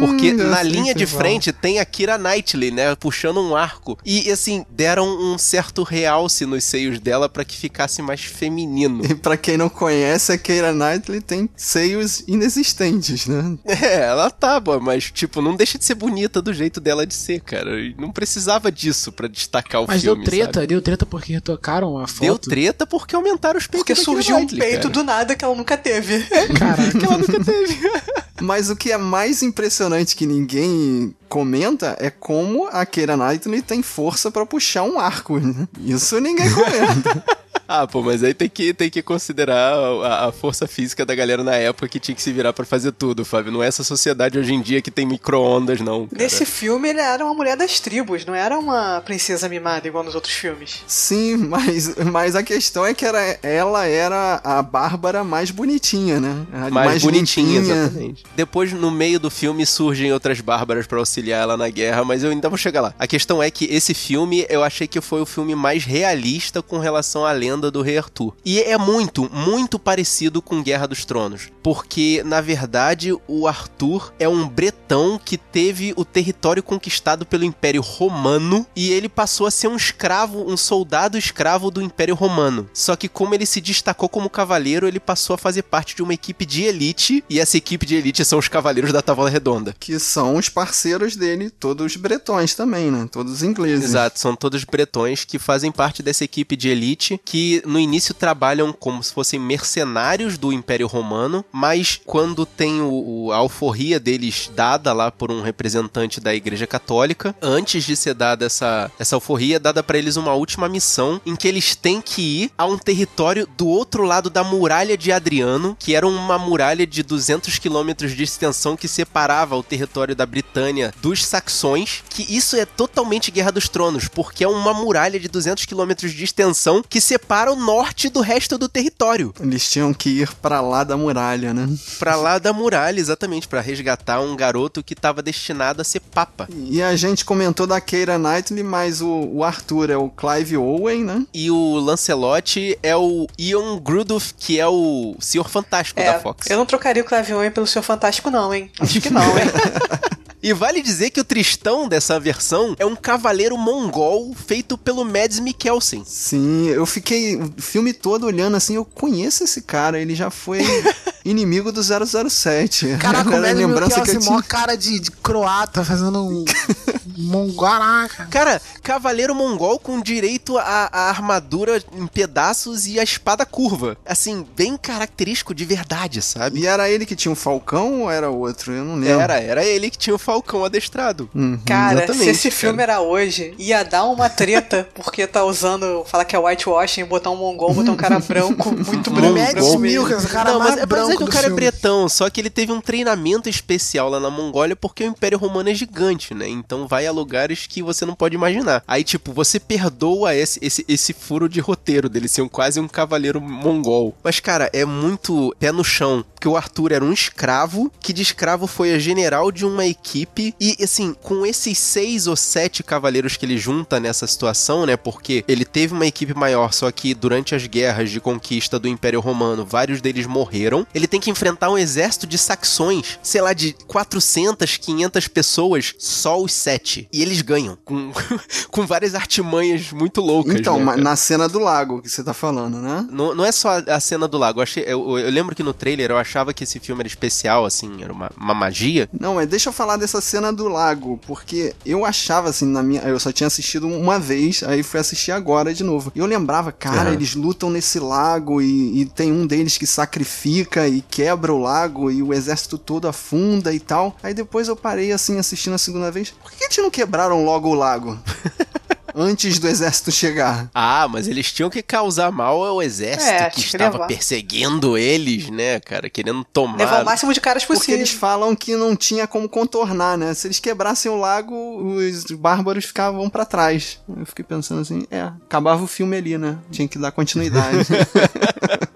Porque na linha de vai. frente tem a Kira Knightley, né? Puxando um arco. E, assim, deram um certo realce nos seios dela para que ficasse mais feminino. E pra quem não conhece, a Keira Knightley tem seios inexistentes, né? É, ela tá, boa, mas, tipo, não deixa de ser bonita do jeito dela de ser, cara. E Não precisava disso pra destacar o Mas filme. Deu treta, sabe? deu treta porque retocaram a foto. Deu treta porque aumentaram os peitos Porque surgiu um peito cara. do nada que ela nunca teve. Caraca. que ela nunca teve. Mas o que é mais impressionante que ninguém comenta é como a Keira Knightley tem força pra puxar um arco. né? Isso ninguém comenta. Ah, pô, mas aí tem que, tem que considerar a, a força física da galera na época que tinha que se virar pra fazer tudo, Fábio. Não é essa sociedade hoje em dia que tem micro-ondas, não. cara. Nesse filme, ele era uma mulher das tribos, não era uma princesa mimada igual nos outros filmes. Sim, mas, mas a questão é que era, ela era a Bárbara mais bonitinha, né? A mais, bonitinha, limpinha. exatamente. Depois, no meio do filme, surgem outras bárbaras pra auxiliar ela na guerra, mas eu ainda vou chegar lá. A questão é que esse filme, eu achei que foi o filme mais realista com relação à lenda do Rei Arthur. E é muito, muito parecido com Guerra dos Tronos. Porque, na verdade, o Arthur é um bretão que teve o território conquistado pelo Império Romano e ele passou a ser um escravo, um soldado escravo do Império Romano. Só que como ele se destacou como cavaleiro, ele passou a fazer parte de uma equipe de elite, e essa equipe de elite são os Cavaleiros da Távola Redonda. Que são os parceiros dele, todos bretões também, né? Todos ingleses. Exato, são todos bretões que fazem parte dessa equipe de elite, que no início trabalham como se fossem mercenários do Império Romano, mas quando tem o, o- a alforria deles dada lá por um representante da Igreja Católica, antes de ser dada essa, essa alforria, é dada pra eles uma última missão em que eles têm que ir a um território do outro lado da muralha de Adriano, que era uma muralha de 200 quilômetros de extensão que separava o território da Britânia dos saxões, que isso é totalmente Guerra dos Tronos, porque é uma muralha de 200 quilômetros de extensão que separa o norte do resto do território. Eles tinham que ir pra lá da muralha, né? Pra lá da muralha, exatamente, pra resgatar um garoto que estava destinado a ser papa. E a gente comentou da Keira Knightley, mas o, o Arthur é o Clive Owen, né? E o Lancelot é o Ian Grudoff, que é o Senhor Fantástico É, da Fox. eu não trocaria o Clavion pelo Senhor Fantástico, não, hein? Acho que não, hein? E vale dizer que o Tristão dessa versão é um cavaleiro mongol feito pelo Mads Mikkelsen. Sim, eu fiquei o filme todo olhando assim, eu conheço esse cara, ele já foi inimigo do 007. Caraca, o Era a Mads lembrança que eu Mikkelsen, tinha. mó cara de, de croata, fazendo um mongaraca. Cara, cavaleiro mongol com direito à, armadura em pedaços e a espada curva. Assim, bem característico de verdade, sabe? E era ele que tinha um falcão ou era outro? Eu não lembro. Era, era ele que tinha o falcão adestrado. Uhum, Cara, se esse cara. filme era hoje, ia dar uma treta, porque tá usando, falar que é whitewashing, botar um mongol, botar um cara branco, muito branco. Mads branco mesmo. Mikkelsen, o cara não, mais mas é branco que o cara filme. é bretão, só que ele teve um treinamento especial lá na Mongólia porque o Império Romano é gigante, né? Então vai a lugares que você não pode imaginar. Aí, tipo, você perdoa esse, esse, esse furo de roteiro dele ser um, quase um cavaleiro mongol. Mas, cara, é muito pé no chão. Porque o Arthur era um escravo, que de escravo foi a general de uma equipe. E, assim, com esses seis ou sete cavaleiros que ele junta nessa situação, né? Porque ele teve uma equipe maior, só que durante as guerras de conquista do Império Romano, vários deles morreram. Ele tem que enfrentar um exército de saxões, sei lá, de 400, 500 pessoas, só os sete. E eles ganham, com, com várias artimanhas muito loucas. Então, né, na cena do lago que você tá falando, né? Não, não é só a- cena do lago. Eu, achei, eu, eu lembro que no trailer eu achava que esse filme era especial, assim, era uma, uma magia. Não, mas deixa eu falar dessa cena do lago, porque eu achava assim, na minha. Eu só tinha assistido uma vez, aí fui assistir agora de novo. E eu lembrava, cara, Aham. eles lutam nesse lago e, e tem um deles que sacrifica e quebra o lago e o exército todo afunda e tal. Aí depois eu parei assim, assistindo a segunda vez. Por que eles não quebraram logo o lago? Antes do exército chegar. Ah, mas eles tinham que causar mal ao exército É, que estava levar. perseguindo eles, né, cara? Querendo tomar. Levar o máximo de caras Porque possível. eles falam que não tinha como contornar, né? Se eles quebrassem o lago, os bárbaros ficavam pra trás. Eu fiquei pensando assim, é, acabava o filme ali, né? Tinha que dar continuidade.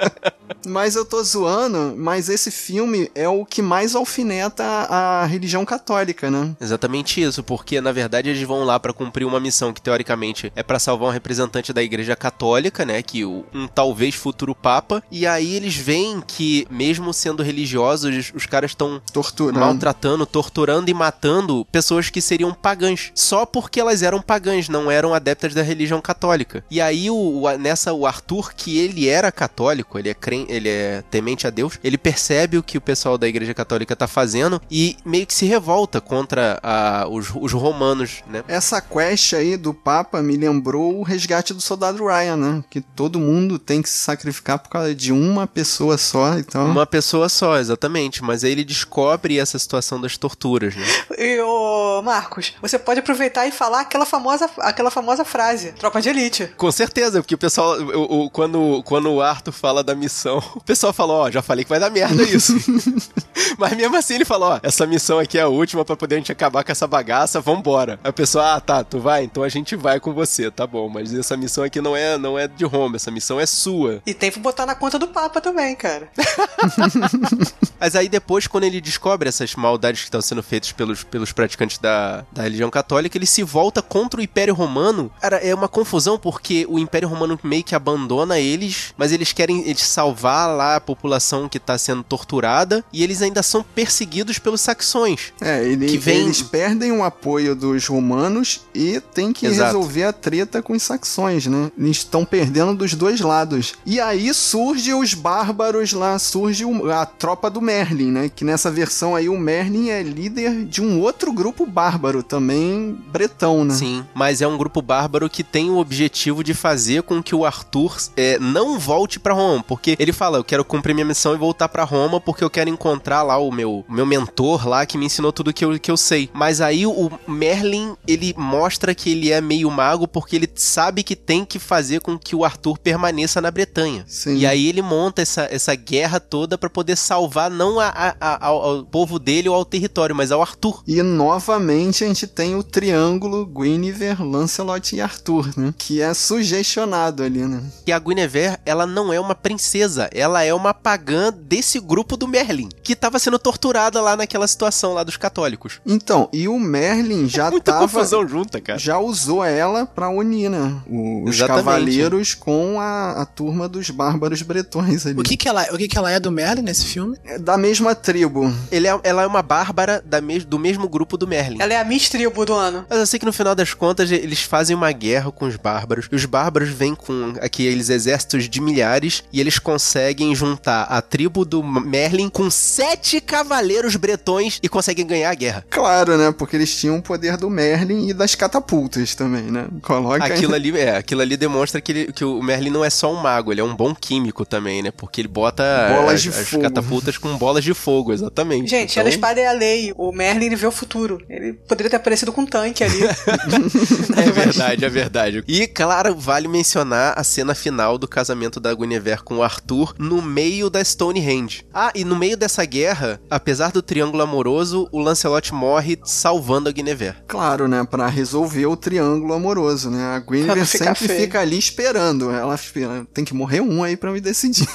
Mas eu tô zoando, mas esse filme é o que mais alfineta a, religião católica, né? Exatamente isso, porque na verdade eles vão lá pra cumprir uma missão que teoricamente é pra salvar um representante da Igreja Católica, né, que um talvez futuro papa, e aí eles veem que mesmo sendo religiosos, os caras estão maltratando, torturando e matando pessoas que seriam pagãs, só porque elas eram pagãs, não eram adeptas da religião católica. E aí o, o- nessa o Arthur que ele era católico, ele é cren, ele é temente a Deus, ele percebe o que o pessoal da Igreja Católica tá fazendo e meio que se revolta contra a- os, os romanos, né? Essa quest aí do Papa me lembrou o resgate do soldado Ryan, né? Que todo mundo tem que se sacrificar por causa de uma pessoa só, então... Uma pessoa só, exatamente, mas aí ele descobre essa situação das torturas, né? E, ô, Marcos, você pode aproveitar e falar aquela famosa, aquela famosa frase: Tropa de Elite. Com certeza, porque o pessoal, o, o- quando, quando o Arthur fala da missão, o pessoal fala, ó, já falei que vai dar merda isso. Mas mesmo assim ele fala, ó, essa missão aqui é a última pra poder a gente acabar com essa bagaça, vambora. Aí o pessoal, ah, tá, tu vai? Então a gente vai com você, tá bom, mas essa missão aqui não é, não é de Roma, essa missão é sua. E tem que botar na conta do Papa também, cara. Mas aí depois, quando ele descobre essas maldades que estão sendo feitas pelos, pelos praticantes da, da religião católica, ele se volta contra o Império Romano. Cara, é uma confusão porque o Império Romano meio que abandona eles, mas eles querem eles salvar salvar lá a população que tá sendo torturada e eles ainda são perseguidos pelos saxões. É, ele, Que vem- eles perdem o apoio dos romanos e tem que Exato. resolver a treta com os saxões, né? Eles estão perdendo dos dois lados. E aí surge os bárbaros lá, surge a tropa do Merlin, né? Que nessa versão aí o Merlin é líder de um outro grupo bárbaro também, bretão, né? Sim, mas é um grupo bárbaro que tem o objetivo de fazer com que o Arthur é, não volte pra Roma, porque ele fala, eu quero cumprir minha missão e voltar pra Roma porque eu quero encontrar lá o meu, meu mentor lá que me ensinou tudo que eu, que eu sei. Mas aí o Merlin, ele mostra que ele é meio mago porque ele sabe que tem que fazer com que o Arthur permaneça na Bretanha. Sim. E aí ele monta essa, essa guerra toda pra poder salvar não a- a- a- ao, ao povo dele ou ao território, mas ao Arthur. E novamente a gente tem o triângulo Guinevere, Lancelot e Arthur, né? Que é sugestionado ali, né? que a Guinevere, ela não é uma princesa, ela é uma pagã desse grupo do Merlin, que tava sendo torturada lá naquela situação lá dos católicos. Então, e o Merlin já Muita tava. confusão junta, cara. Já usou ela pra unir, né? O- os Exatamente. cavaleiros com a, a turma dos bárbaros bretões ali. O que que ela, o que que ela é do Merlin nesse filme? É Da mesma tribo. Ele é, ela é uma bárbara da mes- do mesmo grupo do Merlin. Ela é a Miss Tribo do ano. Mas eu sei que no final das contas eles fazem uma guerra com os bárbaros. E os bárbaros vêm com aqueles exércitos de milhares e eles conseguem juntar a tribo do Merlin com sete cavaleiros bretões e conseguem ganhar a guerra. Claro, né? Porque eles tinham o poder do Merlin e das catapultas também, né? Coloca Aquilo ali, é, aquilo ali demonstra que, ele- que o Merlin não é só um mago, ele é um bom químico também, né? Porque ele bota Bolas as, de as fogo. catapultas com bolas de fogo, exatamente. Gente, Então, a espada é a lei. O Merlin ele vê o futuro. Ele poderia ter aparecido com um tanque ali. É verdade, é verdade. E, claro, vale mencionar a cena final do casamento da Guinevere com o Arthur no meio da Stonehenge. Ah, e no meio dessa guerra, apesar do triângulo amoroso, o Lancelot morre salvando a Guinevere. Claro, né? Pra resolver o triângulo amoroso, né? A Guinevere sempre feio. fica ali esperando. Ela espera, tem que morrer um aí pra me decidir.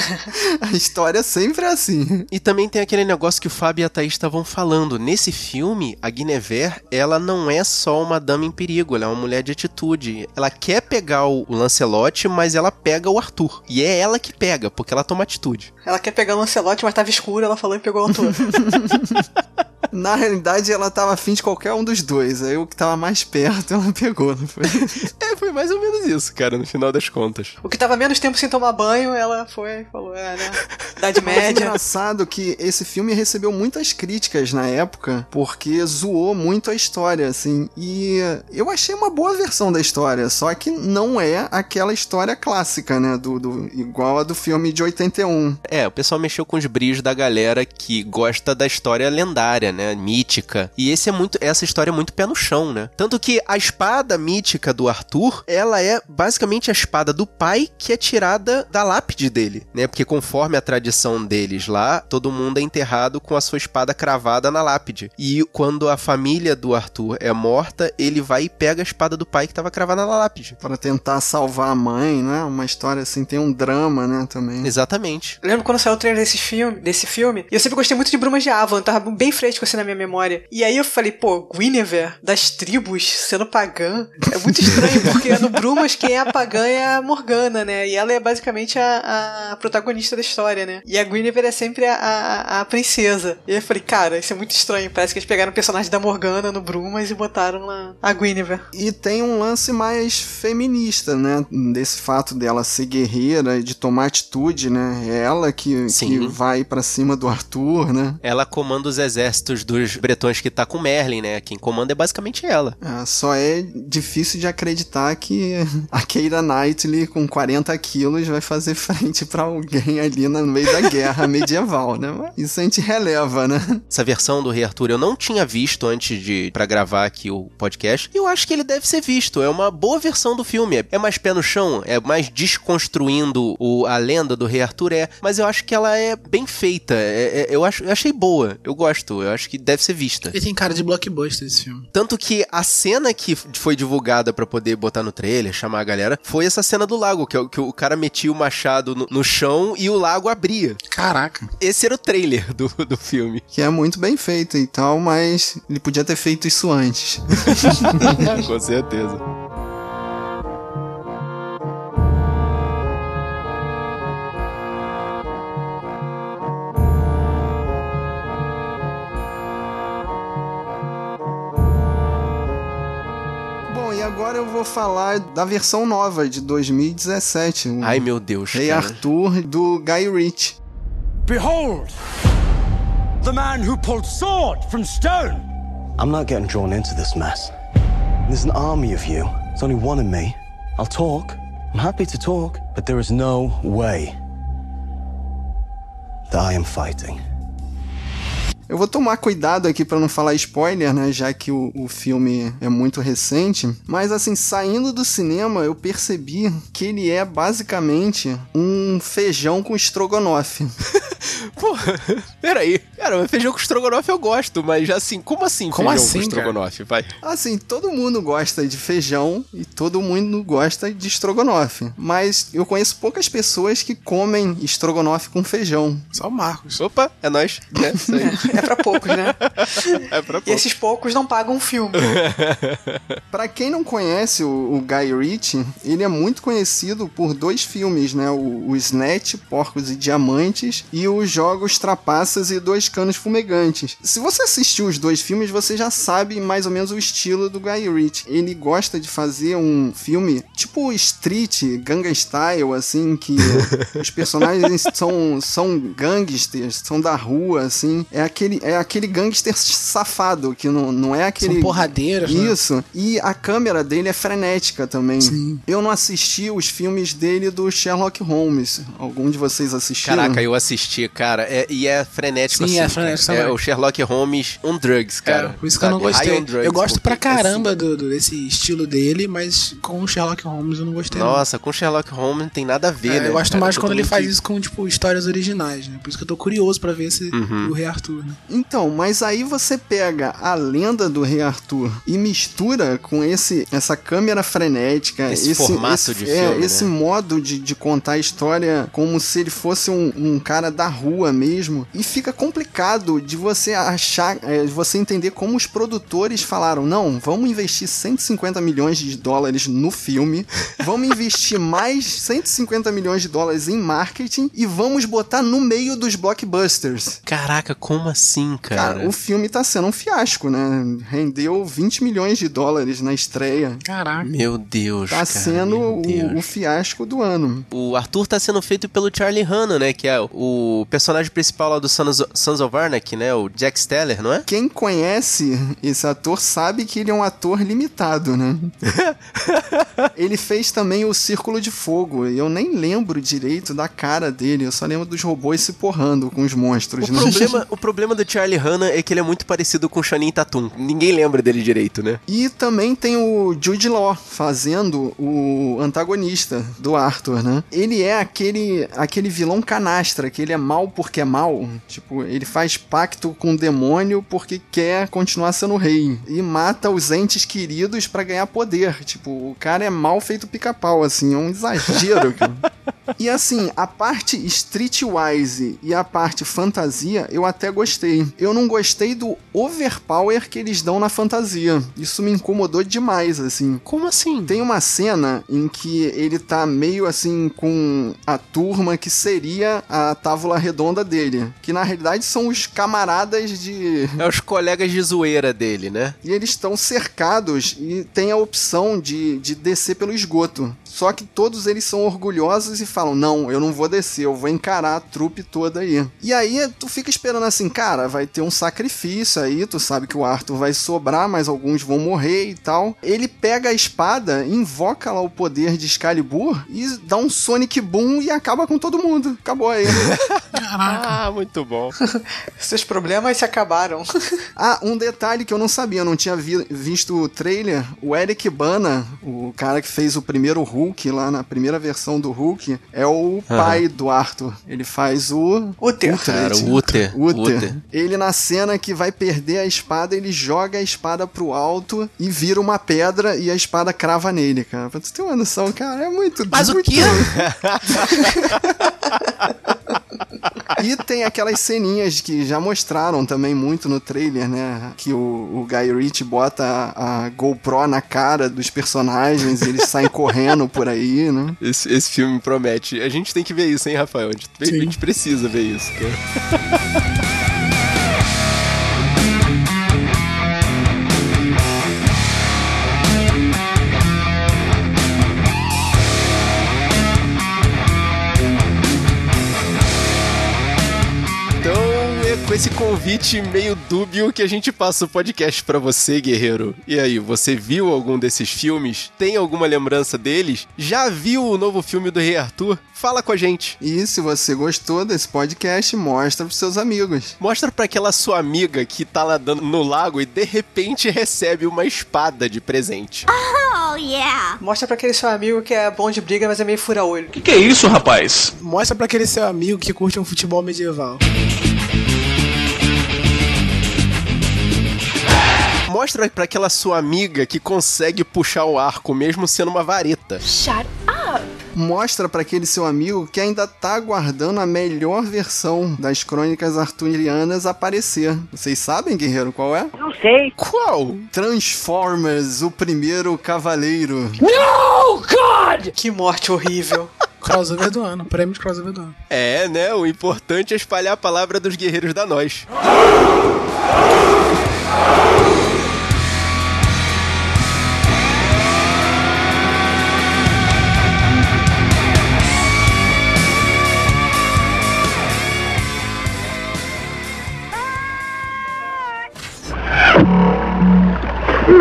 a história sempre é assim. E também tem aquele negócio que o Fábio e a Thaís estavam falando. Nesse filme, a Guinevere, ela não é só uma dama em perigo, ela é uma mulher de atitude. Ela quer pegar o Lancelot, mas ela pega o Arthur. E é ela que pega, porque ela toma atitude. ela quer pegar o Lancelot, mas tava escuro. Ela falou e pegou o autor. Na realidade, ela tava afim de qualquer um dos dois. Aí o que tava mais perto, ela pegou, não foi? É, foi mais ou menos isso, cara, no final das contas. o que tava menos tempo sem tomar banho, ela foi e falou: É, né? Idade é média. engraçado que esse filme recebeu muitas críticas na época, porque zoou muito a história, assim. E eu achei uma boa versão da história, só que não é aquela história clássica, né? Do, do- igual a do filme de 81. É, o pessoal mexeu com os brilhos da galera que gosta da história lendária, né? Mítica. E esse é muito, essa história é muito pé no chão, né? Tanto que a espada mítica do Arthur, ela é basicamente a espada do pai que é tirada da lápide dele, né? Porque conforme a tradição deles lá, todo mundo é enterrado com a sua espada cravada na lápide. E quando a família do Arthur é morta, ele vai e pega a espada do pai que estava cravada na lápide. Pra tentar salvar a mãe, né? Uma história assim, tem um drama, né? Também. Exatamente. Eu lembro quando saiu o trailer desse filme, desse filme, e eu sempre gostei muito de Brumas de Avon, tava bem fresco assim na minha memória. E aí eu falei, pô, Guinevere, das tribos, sendo pagã, é muito estranho, porque no Brumas quem é a pagã é a Morgana, né? E ela é basicamente a, a protagonista da história, né? E a Guinevere é sempre a, a, a princesa. E aí eu falei, cara, isso é muito estranho, parece que eles pegaram o personagem da Morgana no Brumas e botaram lá a Guinevere. E tem um lance mais feminista, né? Desse fato dela ser guerreira e de tomar atitude, né? É ela que, Sim. que vai pra cima do Arthur, né? Ela comanda os exércitos dos bretões que tá com Merlin, né? Quem comanda é basicamente ela. É, só é difícil de acreditar que a Keira Knightley com 40 quilos vai fazer frente pra alguém ali no meio da guerra medieval, né? Mas Isso a gente releva, né? Essa versão do Rei Arthur eu não tinha visto antes de para gravar aqui o podcast. E eu acho que ele deve ser visto. É uma boa versão do filme. É mais pé no chão, é mais desconstruindo o, a lenda do Rei Arthur, é. Mas eu acho que ela é bem feita. É- é- eu, acho, eu achei boa. Eu gosto. Eu acho que deve ser vista. Ele tem cara de blockbuster esse filme. Tanto que a cena que foi divulgada pra poder botar no trailer, chamar a galera, foi essa cena do lago, que, é o- que o cara metia o machado no, no chão e o lago abria. Caraca. Esse era o trailer do, do filme. Que é muito bem feito e tal, mas ele podia ter feito isso antes. Com certeza. Agora eu vou falar da versão nova de 2017. o Ai, meu Deus, Rei cara. Arthur do Guy Ritchie. Behold, the man who pulled sword from stone. I'm not getting drawn into this mess. There's an army of you. There's only one of me. I'll talk. I'm happy to talk. But there is no way that I am fighting. Eu vou tomar cuidado aqui pra não falar spoiler, né? Já que o, o filme é muito recente. Mas assim, saindo do cinema, eu percebi que ele é basicamente um feijão com estrogonofe. Porra, peraí. Cara, feijão com estrogonofe eu gosto, mas assim, como assim Como feijão assim, com estrogonofe? Vai. Assim, todo mundo gosta de feijão e todo mundo gosta de estrogonofe. Mas eu conheço poucas pessoas que comem estrogonofe com feijão. Só o Marcos. Opa, é nóis. É, isso aí. É pra poucos, né? é pra E pouco. esses poucos não pagam filme. Pra quem não conhece o, o Guy Ritchie, ele é muito conhecido por dois filmes, né? O, o Snatch, Porcos e Diamantes, e os Jogos Trapaças e Dois Canos Fumegantes. Se você assistiu os dois filmes, você já sabe mais ou menos o estilo do Guy Ritchie. Ele gosta de fazer um filme tipo Street, Ganga Style, assim, que os personagens são, são gangsters, são da rua, assim. É aquele, é aquele gangster safado, que não, não é aquele... São porradeiros, né? Isso. E a câmera dele é frenética também. Eu não assisti os filmes dele do Sherlock Holmes. Algum de vocês assistiram? Caraca, eu assisti, cara. É- e é frenético Sim, assim. é. É o Sherlock Holmes on drugs, cara. Por isso que eu não Sabe? gostei. Drugs, eu gosto pra assim, caramba do, do- desse estilo dele, mas com o Sherlock Holmes eu não gostei. não. Nossa, com Sherlock Holmes não tem nada a ver, É, né? eu gosto cara? mais quando ele faz isso com, tipo, histórias originais, né? Por isso que eu tô curioso pra ver esse, Uhum. o Rei Arthur, né? Então, mas aí você pega a lenda do Rei Arthur e mistura com esse essa câmera frenética, Esse formato esse, de é, filme, esse né? modo de, de contar a história como se ele fosse um, um cara da rua mesmo. E fica complicado de você achar, é, de você entender como os produtores falaram: não, vamos investir 150 milhões de dólares no filme, vamos investir mais 150 milhões de dólares em marketing e vamos botar no meio dos blockbusters. Caraca, como assim, cara? Cara, o filme tá sendo um fiasco, né? Rendeu 20 milhões de dólares na estreia. Caraca. Meu Deus, Tá cara, sendo meu Deus. o, o fiasco do ano. O Arthur tá sendo feito pelo Charlie Hanna, né? Que é o personagem principal lá do Sons Of Anarchy, né? O Jack Steller, não é? Quem conhece esse ator sabe que ele é um ator limitado, né? ele fez também o Círculo de Fogo. E eu nem lembro direito da cara dele. Eu só lembro dos robôs se porrando com os monstros, O né? problema, o problema do Charlie Hanna é que ele é muito parecido com o Channing Tatum. Ninguém lembra dele direito, né? E também tem o Jude Law fazendo o antagonista do Arthur, né? Ele é aquele aquele vilão canastra, que ele é mal porque é mal. Tipo, ele faz pacto com o demônio porque quer continuar sendo rei. E mata os entes queridos pra ganhar poder. Tipo, o cara é mal feito pica-pau, assim, é um exagero. E assim, a parte streetwise e a parte fantasia, eu até gostei. Eu não gostei do overpower que eles dão na fantasia. Isso me incomodou demais, assim. Como assim? Tem uma cena em que ele tá meio assim com a turma que seria a tábula redonda dele. Que na realidade são os camaradas de. É os colegas de zoeira dele, né? E eles estão cercados e tem a opção de, de descer pelo esgoto. Só que todos eles são orgulhosos e falam: Não, eu não vou descer, eu vou encarar a trupe toda aí. E aí tu fica esperando assim, cara, vai ter um sacrifício aí, tu sabe que o Arthur vai sobrar, mas alguns vão morrer e tal. Ele pega a espada, invoca lá o poder de Excalibur e dá um Sonic Boom e acaba com todo mundo. Acabou aí. Ah, muito bom. Seus problemas se acabaram. Ah, um detalhe que eu não sabia, eu não tinha vi- visto o trailer. O Eric Bana, o cara que fez o primeiro Hulk lá na primeira versão do Hulk, é o pai do Arthur. Ele faz o Uther. Cara, o Uther. Uther. Uther. Ele na cena que vai perder a espada, ele joga a espada pro alto e vira uma pedra e a espada crava nele, cara. Pra tu ter uma noção, cara, é muito Mas o muito quê? E tem aquelas ceninhas que já mostraram também muito no trailer, né? Que o, o Guy Ritchie bota a, a GoPro na cara dos personagens e eles saem correndo por aí, né? Esse, esse filme promete. A gente tem que ver isso, hein, Rafael? A gente, a gente precisa ver isso, cara. esse convite meio dúbio que a gente passa o podcast pra você, guerreiro. E aí, você viu algum desses filmes? Tem alguma lembrança deles? Já viu o novo filme do Rei Arthur? Fala com a gente. E se você gostou desse podcast, mostra pros seus amigos. Mostra pra aquela sua amiga que tá nadando no lago e de repente recebe uma espada de presente. Oh, yeah! Mostra pra aquele seu amigo que é bom de briga, mas é meio fura-olho. Que que é isso, rapaz? Mostra pra aquele seu amigo que curte um futebol medieval. Mostra pra aquela sua amiga que consegue puxar o arco mesmo sendo uma vareta. Shut up! Mostra pra aquele seu amigo que ainda tá aguardando a melhor versão das crônicas arturianas aparecer. Vocês sabem, guerreiro, qual é? Não sei. Qual? Transformers, o primeiro cavaleiro. No, God! Que morte horrível. Crossover do ano, prêmio de crossover do ano. É, né? O importante é espalhar a palavra dos guerreiros da nós.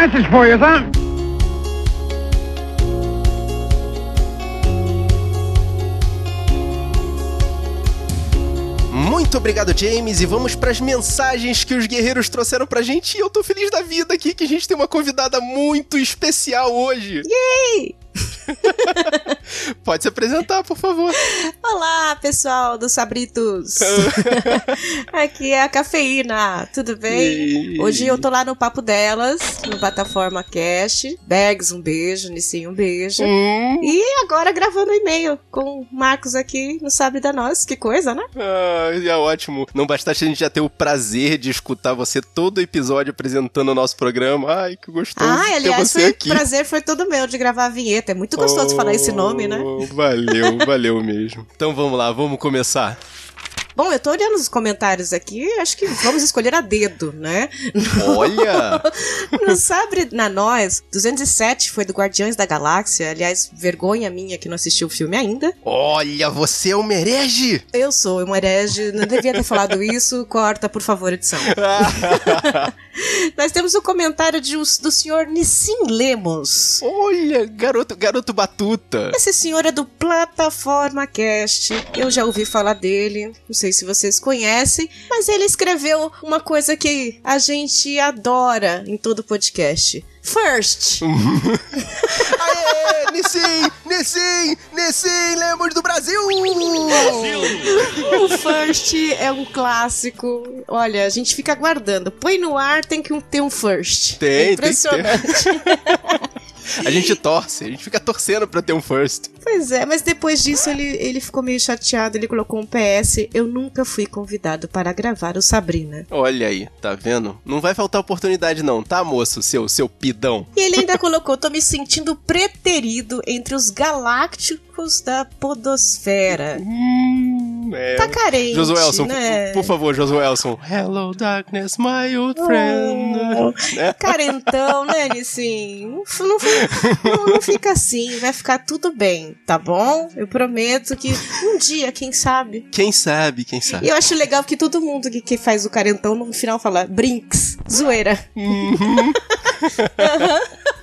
Message for you, sir. Muito obrigado, James, e vamos pras mensagens que os guerreiros trouxeram pra gente. E eu tô feliz da vida aqui que a gente tem uma convidada muito especial hoje. Yay! Pode se apresentar, por favor. Olá, pessoal do Sabritos. Aqui é a Cafeína, tudo bem? E- Hoje eu tô lá no Papo Delas, no Plataforma Cast. Bags, um beijo. Nissinho, um beijo. Hum. E agora gravando e-mail com o Marcos aqui no Sabre da Nós. Que coisa, né? Ah, é ótimo. Não bastasse a gente já ter o prazer de escutar você todo episódio apresentando o nosso programa. Ai, que gostoso Ah, ter aliás, você foi aqui. prazer foi todo meu de gravar a vinheta. É muito gostoso falar esse nome, né? Oh, Valeu, valeu mesmo. Então vamos lá, vamos começar. Bom, eu tô olhando os comentários aqui, acho que vamos escolher a dedo, né? Olha! No Sabre na Nós, 207 foi do Guardiões da Galáxia. Aliás, vergonha minha que não assisti o filme ainda. Olha, você é um herege! Eu sou uma herege, não devia ter falado isso. Corta, por favor, edição. Nós temos o comentário de, um- do senhor Nissim Lemos. Olha, garoto, garoto batuta. Esse senhor é do Plataforma Cast. Eu já ouvi falar dele. Não sei se vocês conhecem, mas ele escreveu uma coisa que a gente adora em todo podcast. First. Aê, Nissim, Nissim, Nissim, lemos do Brasil! O First é um clássico. Olha, a gente fica aguardando. Põe no ar, tem que um- ter um First. Tem, é tem que impressionante. A gente torce, a gente fica torcendo pra ter um first. Pois é, mas depois disso ele, ele ficou meio chateado. Ele colocou um PS. Eu nunca fui convidado para gravar o Sabrina. Olha aí, tá vendo? Não vai faltar oportunidade não, tá, moço, seu, seu pidão? E ele ainda colocou: tô me sentindo preterido entre os galácticos da Podosfera. É. Tá carente. Josuelson, né? por favor, Josuelson. Hello, darkness, my old friend. Né? Carentão, né, Nissim? Não, não, não, fica assim, vai ficar tudo bem, tá bom? Eu prometo que um dia, quem sabe. Quem sabe, quem sabe. E eu acho legal que todo mundo que, que faz o carentão no final fala brinks, zoeira. Aham.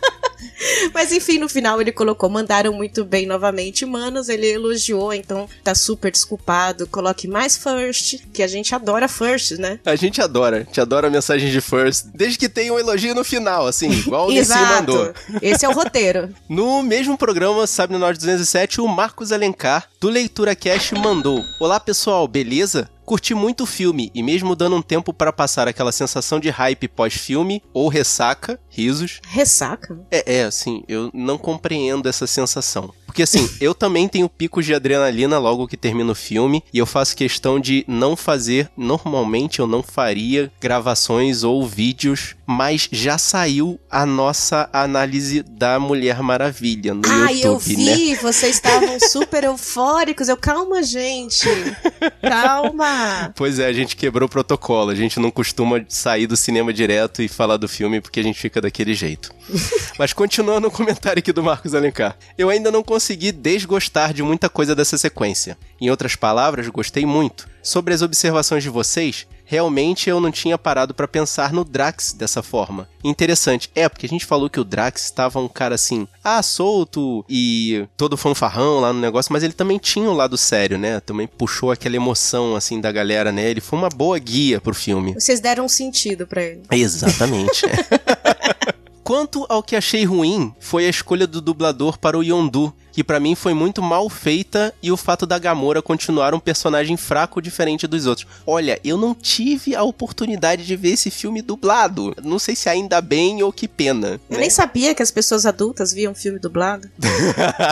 Mas enfim, no final ele colocou, mandaram muito bem novamente, manos. Ele elogiou, então tá super desculpado. Coloque mais first, que a gente adora first, né? A gente adora, a gente adora mensagens de first, desde que tenha um elogio no final, assim, igual o Nissim mandou. Esse é o roteiro. No mesmo programa, Sabe no Norte 207, o Marcos Alencar, do Leitura Cash, mandou: Olá pessoal, beleza? Curti muito o filme e mesmo dando um tempo para passar aquela sensação de hype pós-filme ou ressaca, risos. Ressaca? É, é, assim, eu não compreendo essa sensação. Porque assim, eu também tenho picos de adrenalina logo que termino o filme e eu faço questão de não fazer, normalmente eu não faria gravações ou vídeos, mas já saiu a nossa análise da Mulher Maravilha no Ai, eu YouTube, vi, né? vocês estavam super eufóricos. Eu, calma, gente. Calma. Pois é, a gente quebrou o protocolo. A gente não costuma sair do cinema direto e falar do filme porque a gente fica daquele jeito. Mas continuando o comentário aqui do Marcos Alencar. Eu ainda não consegui consegui desgostar de muita coisa dessa sequência. Em outras palavras, gostei muito. Sobre as observações de vocês, realmente eu não tinha parado pra pensar no Drax dessa forma. Interessante, é porque a gente falou que o Drax estava um cara assim, ah, solto e todo fanfarrão lá no negócio, mas ele também tinha um lado sério, né? Também puxou aquela emoção assim da galera, né? Ele foi uma boa guia pro filme. Vocês deram um sentido pra ele. Exatamente. Quanto ao que achei ruim, foi a escolha do dublador para o Yondu, que pra mim foi muito mal feita e o fato da Gamora continuar um personagem fraco diferente dos outros. Olha, eu não tive a oportunidade de ver esse filme dublado. Não sei se ainda bem ou que pena. Eu né? nem sabia que as pessoas adultas viam filme dublado.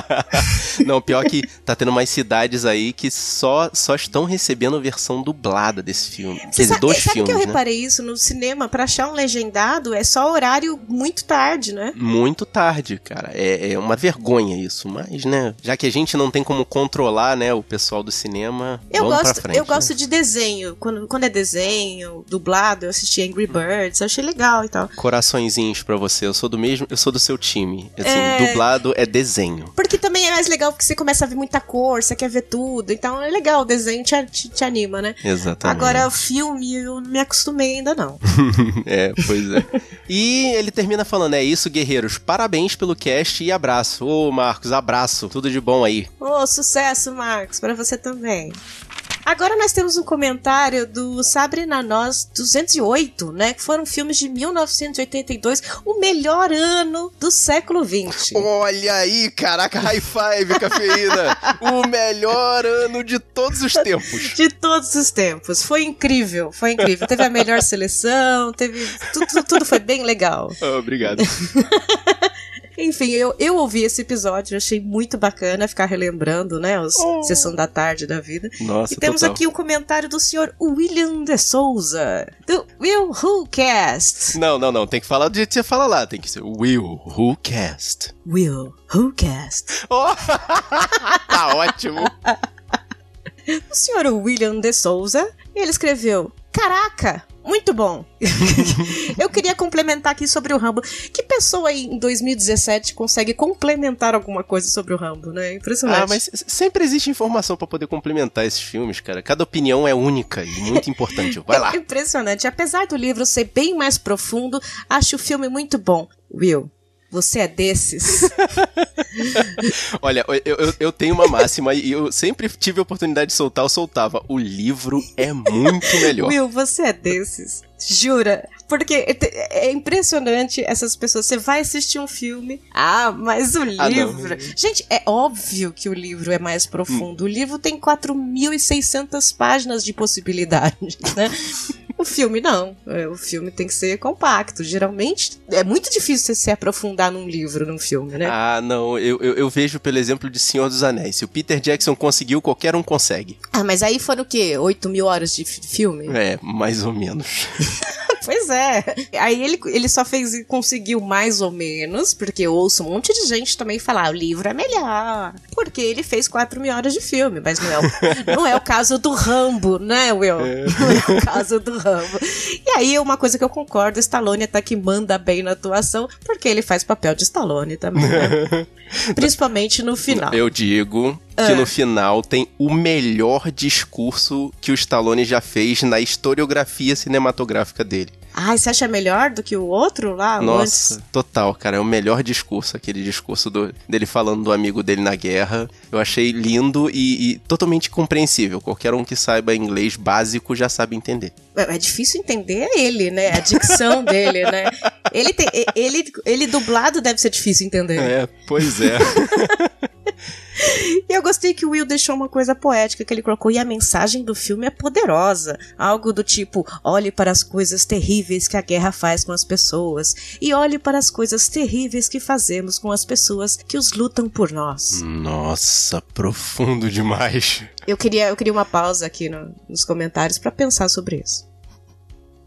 não, pior que tá tendo umas cidades aí que só, só estão recebendo versão dublada desse filme. Quer dizer, sabe, dois sabe filmes, que eu né? reparei isso no cinema? Pra achar um legendado é só horário muito tarde, né? Muito tarde, cara. É, é uma vergonha isso, mas, né? Já que a gente não tem como controlar, né, o pessoal do cinema, Eu vamos gosto, pra frente. eu né? gosto de desenho. Quando, quando é desenho, dublado, eu assisti Angry Birds, eu achei legal e tal. Coraçõezinhos pra você. Eu sou do mesmo, eu sou do seu time. Assim, É. dublado é desenho. Porque também é mais legal porque você começa a ver muita cor, você quer ver tudo. Então é legal, o desenho te, te, te anima, né? Exatamente. Agora, o filme, eu não me acostumei ainda não. é, pois é. E ele termina falando: é isso, guerreiros. Parabéns pelo cast e abraço. Ô, Marcos, abraço. Tudo de bom aí. Ô, sucesso, Marcos, pra você também. Agora nós temos um comentário do Sabre na Nós 208, né? Que foram filmes de 1982, o melhor ano do século 20. Olha aí, caraca, high five, cafeína. o melhor ano de todos os tempos. De todos os tempos. Foi incrível, foi incrível. Teve a melhor seleção, teve. Tudo, tudo foi bem legal. Obrigado. Enfim, eu, eu ouvi esse episódio, achei muito bacana ficar relembrando, né? Os Sessão da Tarde da vida. Nossa, E temos total. aqui um comentário do senhor William de Souza, do Will Who Cast. Não, não, não. Tem que falar do jeito que você fala lá. Tem que ser Will Who Cast. Will Who Cast. tá ótimo. O senhor William de Souza, ele escreveu: Caraca, muito bom. Eu queria complementar aqui sobre o Rambo. Que pessoa aí em 2017 consegue complementar alguma coisa sobre o Rambo, né? Impressionante. Ah, mas sempre existe informação pra poder complementar esses filmes, cara. Cada opinião é única e muito importante. Vai lá. É impressionante. Apesar do livro ser bem mais profundo, acho o filme muito bom. Will, você é desses? Olha, eu, eu, eu tenho uma máxima e eu sempre tive a oportunidade de soltar, eu soltava. O livro é muito melhor. Will, você é desses? Jura? Porque é é impressionante essas pessoas. Você vai assistir um filme. Ah, mas o Ah, livro. Gente, é óbvio que o livro é mais profundo. O livro tem 4.600 páginas de possibilidades, né? O filme não. É, O filme tem que ser compacto. Geralmente é muito difícil você se aprofundar num livro, num filme, né? Ah, não, eu, eu, eu vejo pelo exemplo de Senhor dos Anéis. Se o Peter Jackson conseguiu, qualquer um consegue. Ah, mas aí foram o quê? 8 mil horas de fi- filme? É, mais ou menos. Pois é. Aí ele, ele só fez conseguiu mais ou menos, porque eu ouço um monte de gente também falar o livro é melhor. Porque ele fez 4 mil horas de filme, mas não é o, não é o caso do Rambo, né, Will? Não é o caso do Rambo. E aí, uma coisa que eu concordo, Stallone até que manda bem na atuação, porque ele faz papel de Stallone também, né? Principalmente no final. Eu digo que Ah. no final tem o melhor discurso que o Stallone já fez na historiografia cinematográfica dele. Ai, você acha melhor do que o outro lá? Nossa, antes? total, cara. É o melhor discurso, aquele discurso do- dele falando do amigo dele na guerra. Eu achei lindo e, e totalmente compreensível. Qualquer um que saiba inglês básico já sabe entender. É é difícil entender ele, né? A dicção dele, né? Ele, tem, ele, ele dublado deve ser difícil entender. É, pois é. E eu gostei que o Will deixou uma coisa poética que ele colocou. E a mensagem do filme é poderosa. Algo do tipo: olhe para as coisas terríveis que a guerra faz com as pessoas. E olhe para as coisas terríveis que fazemos com as pessoas que os lutam por nós. Nossa, profundo demais. Eu queria, eu queria uma pausa aqui no- nos comentários pra pensar sobre isso.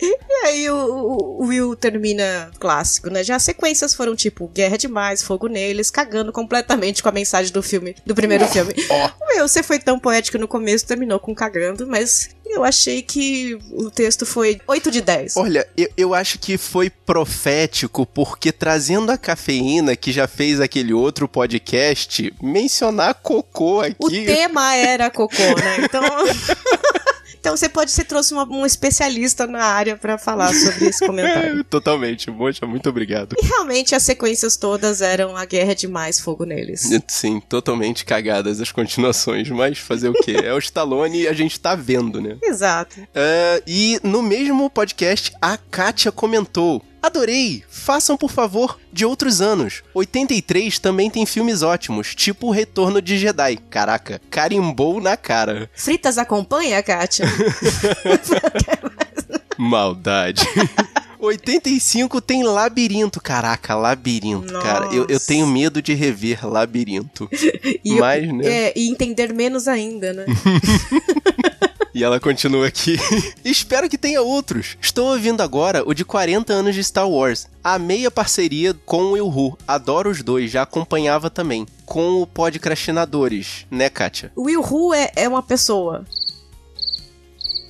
E aí o, o, Will termina clássico, né? Já as sequências foram tipo Guerra Demais, Fogo Neles, cagando completamente com a mensagem do filme, do primeiro filme. O Will, você foi tão poético no começo, terminou com cagando, mas eu achei que o texto foi 8 de 10. Olha, eu, eu acho que foi profético, porque trazendo a cafeína, que já fez aquele outro podcast, mencionar cocô aqui. O tema era cocô, né? Então. Então você pode ser trouxe uma, um especialista na área pra falar sobre esse comentário. Totalmente, Mocha, muito obrigado. E realmente as sequências todas eram a guerra de mais fogo neles. Sim, totalmente cagadas as continuações, mas fazer o quê? É o Stallone e a gente tá vendo, né? Exato. Uh, e no mesmo podcast, a Kátia comentou. Adorei! Façam, por favor, de outros anos. 83 também tem filmes ótimos, tipo O Retorno de Jedi. Caraca, carimbou na cara. Fritas acompanha, Kátia? Maldade. 85 tem Labirinto. Caraca, Labirinto, Nossa. cara. Eu, eu tenho medo de rever Labirinto. E, Mas, né? é, e entender menos ainda, né? E ela continua aqui. Espero que tenha outros. Estou ouvindo agora o de 40 anos de Star Wars. Amei a parceria com o Will Who. Adoro os dois, já acompanhava também. Com o Podcrastinadores, né, Kátia? O Will Who é, é uma pessoa.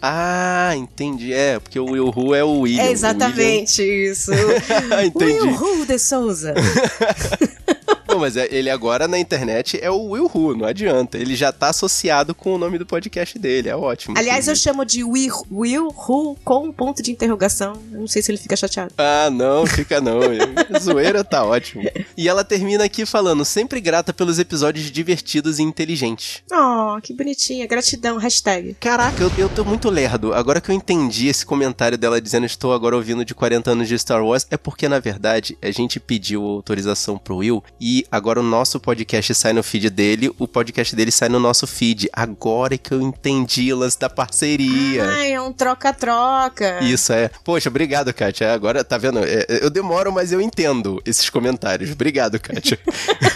Ah, entendi. É, porque o Will Who é o William. é exatamente isso. Entendi. Will Who de Souza. Não, mas é- ele agora na internet é o Will Who, não adianta. Ele já tá associado com o nome do podcast dele, é ótimo. Aliás, eu chamo de Will, Will Who com um ponto de interrogação. Não sei se ele fica chateado. Ah, não, fica não. Zoeira tá ótimo. E ela termina aqui falando, sempre grata pelos episódios divertidos e inteligentes. Oh, que bonitinha. Gratidão. Hashtag. Caraca, eu, eu tô muito lerdo. Agora que eu entendi esse comentário dela dizendo estou agora ouvindo de 40 anos de Star Wars, é porque, na verdade, a gente pediu autorização pro Will e agora o nosso podcast sai no feed dele, o podcast dele sai no nosso feed. Agora é que eu entendi o lance da parceria. Ai, é um troca-troca. Isso é. Poxa, obrigado, Kátia. Agora, tá vendo? É, eu demoro, mas eu entendo esses comentários. Obrigado, Kátia.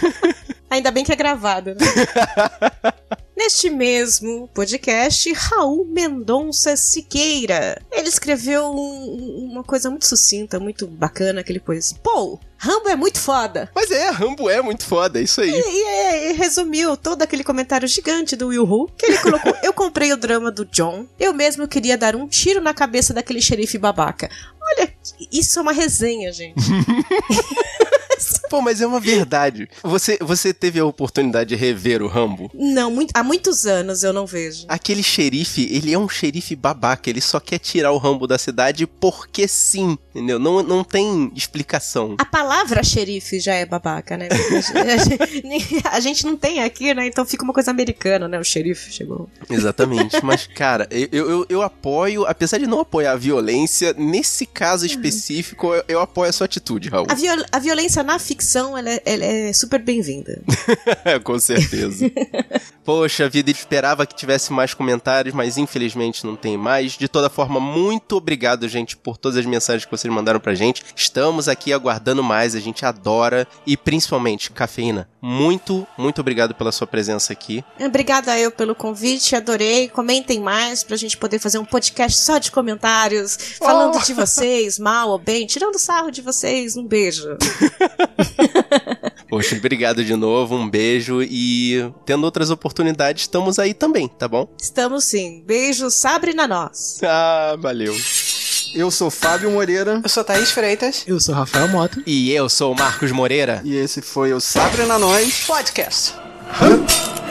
Ainda bem que é gravado, né? Neste mesmo podcast, Raul Mendonça Siqueira. Ele escreveu um- uma coisa muito sucinta, muito bacana, que ele pôs. Pô, Rambo é muito foda. Mas é, Rambo é muito foda, é isso aí. E, e- e resumiu todo aquele comentário gigante do Will Who, que ele colocou: Eu comprei o drama do John, eu mesmo queria dar um tiro na cabeça daquele xerife babaca. Olha, isso é uma resenha, gente. Pô, mas é uma verdade. Você, você teve a oportunidade de rever o Rambo? Não, muito- há muitos anos eu não vejo. Aquele xerife, ele é um xerife babaca, ele só quer tirar o Rambo da cidade porque sim, entendeu? Não, não tem explicação. A palavra xerife já é babaca, né? A gente não tem aqui, né? Então fica uma coisa americana, né? O xerife chegou. Exatamente, mas cara, eu, eu, eu apoio, apesar de não apoiar a violência, nesse caso específico, eu, eu apoio a sua atitude, Raul. A, viol- a violência na ficção, ela é, ela é super bem-vinda. Com certeza. Poxa vida, esperava que tivesse mais comentários, mas infelizmente não tem mais. De toda forma, muito obrigado, gente, por todas as mensagens que vocês mandaram pra gente. Estamos aqui aguardando mais, a gente adora. E principalmente, Cafeína, muito, muito obrigado pela sua presença aqui. Obrigada eu pelo convite, adorei. Comentem mais pra gente poder fazer um podcast só de comentários, falando Oh. de vocês, mal ou bem, tirando sarro de vocês. Um beijo. Poxa, obrigado de novo, um beijo e tendo outras oportunidades, estamos aí também, tá bom? Estamos sim. Beijo, sabre na nós. Ah, valeu. Eu sou Fábio Moreira. Eu sou Thaís Freitas. Eu sou Rafael Mota. E eu sou o Marcos Moreira. E esse foi o Sabre na Nós Podcast. Hã?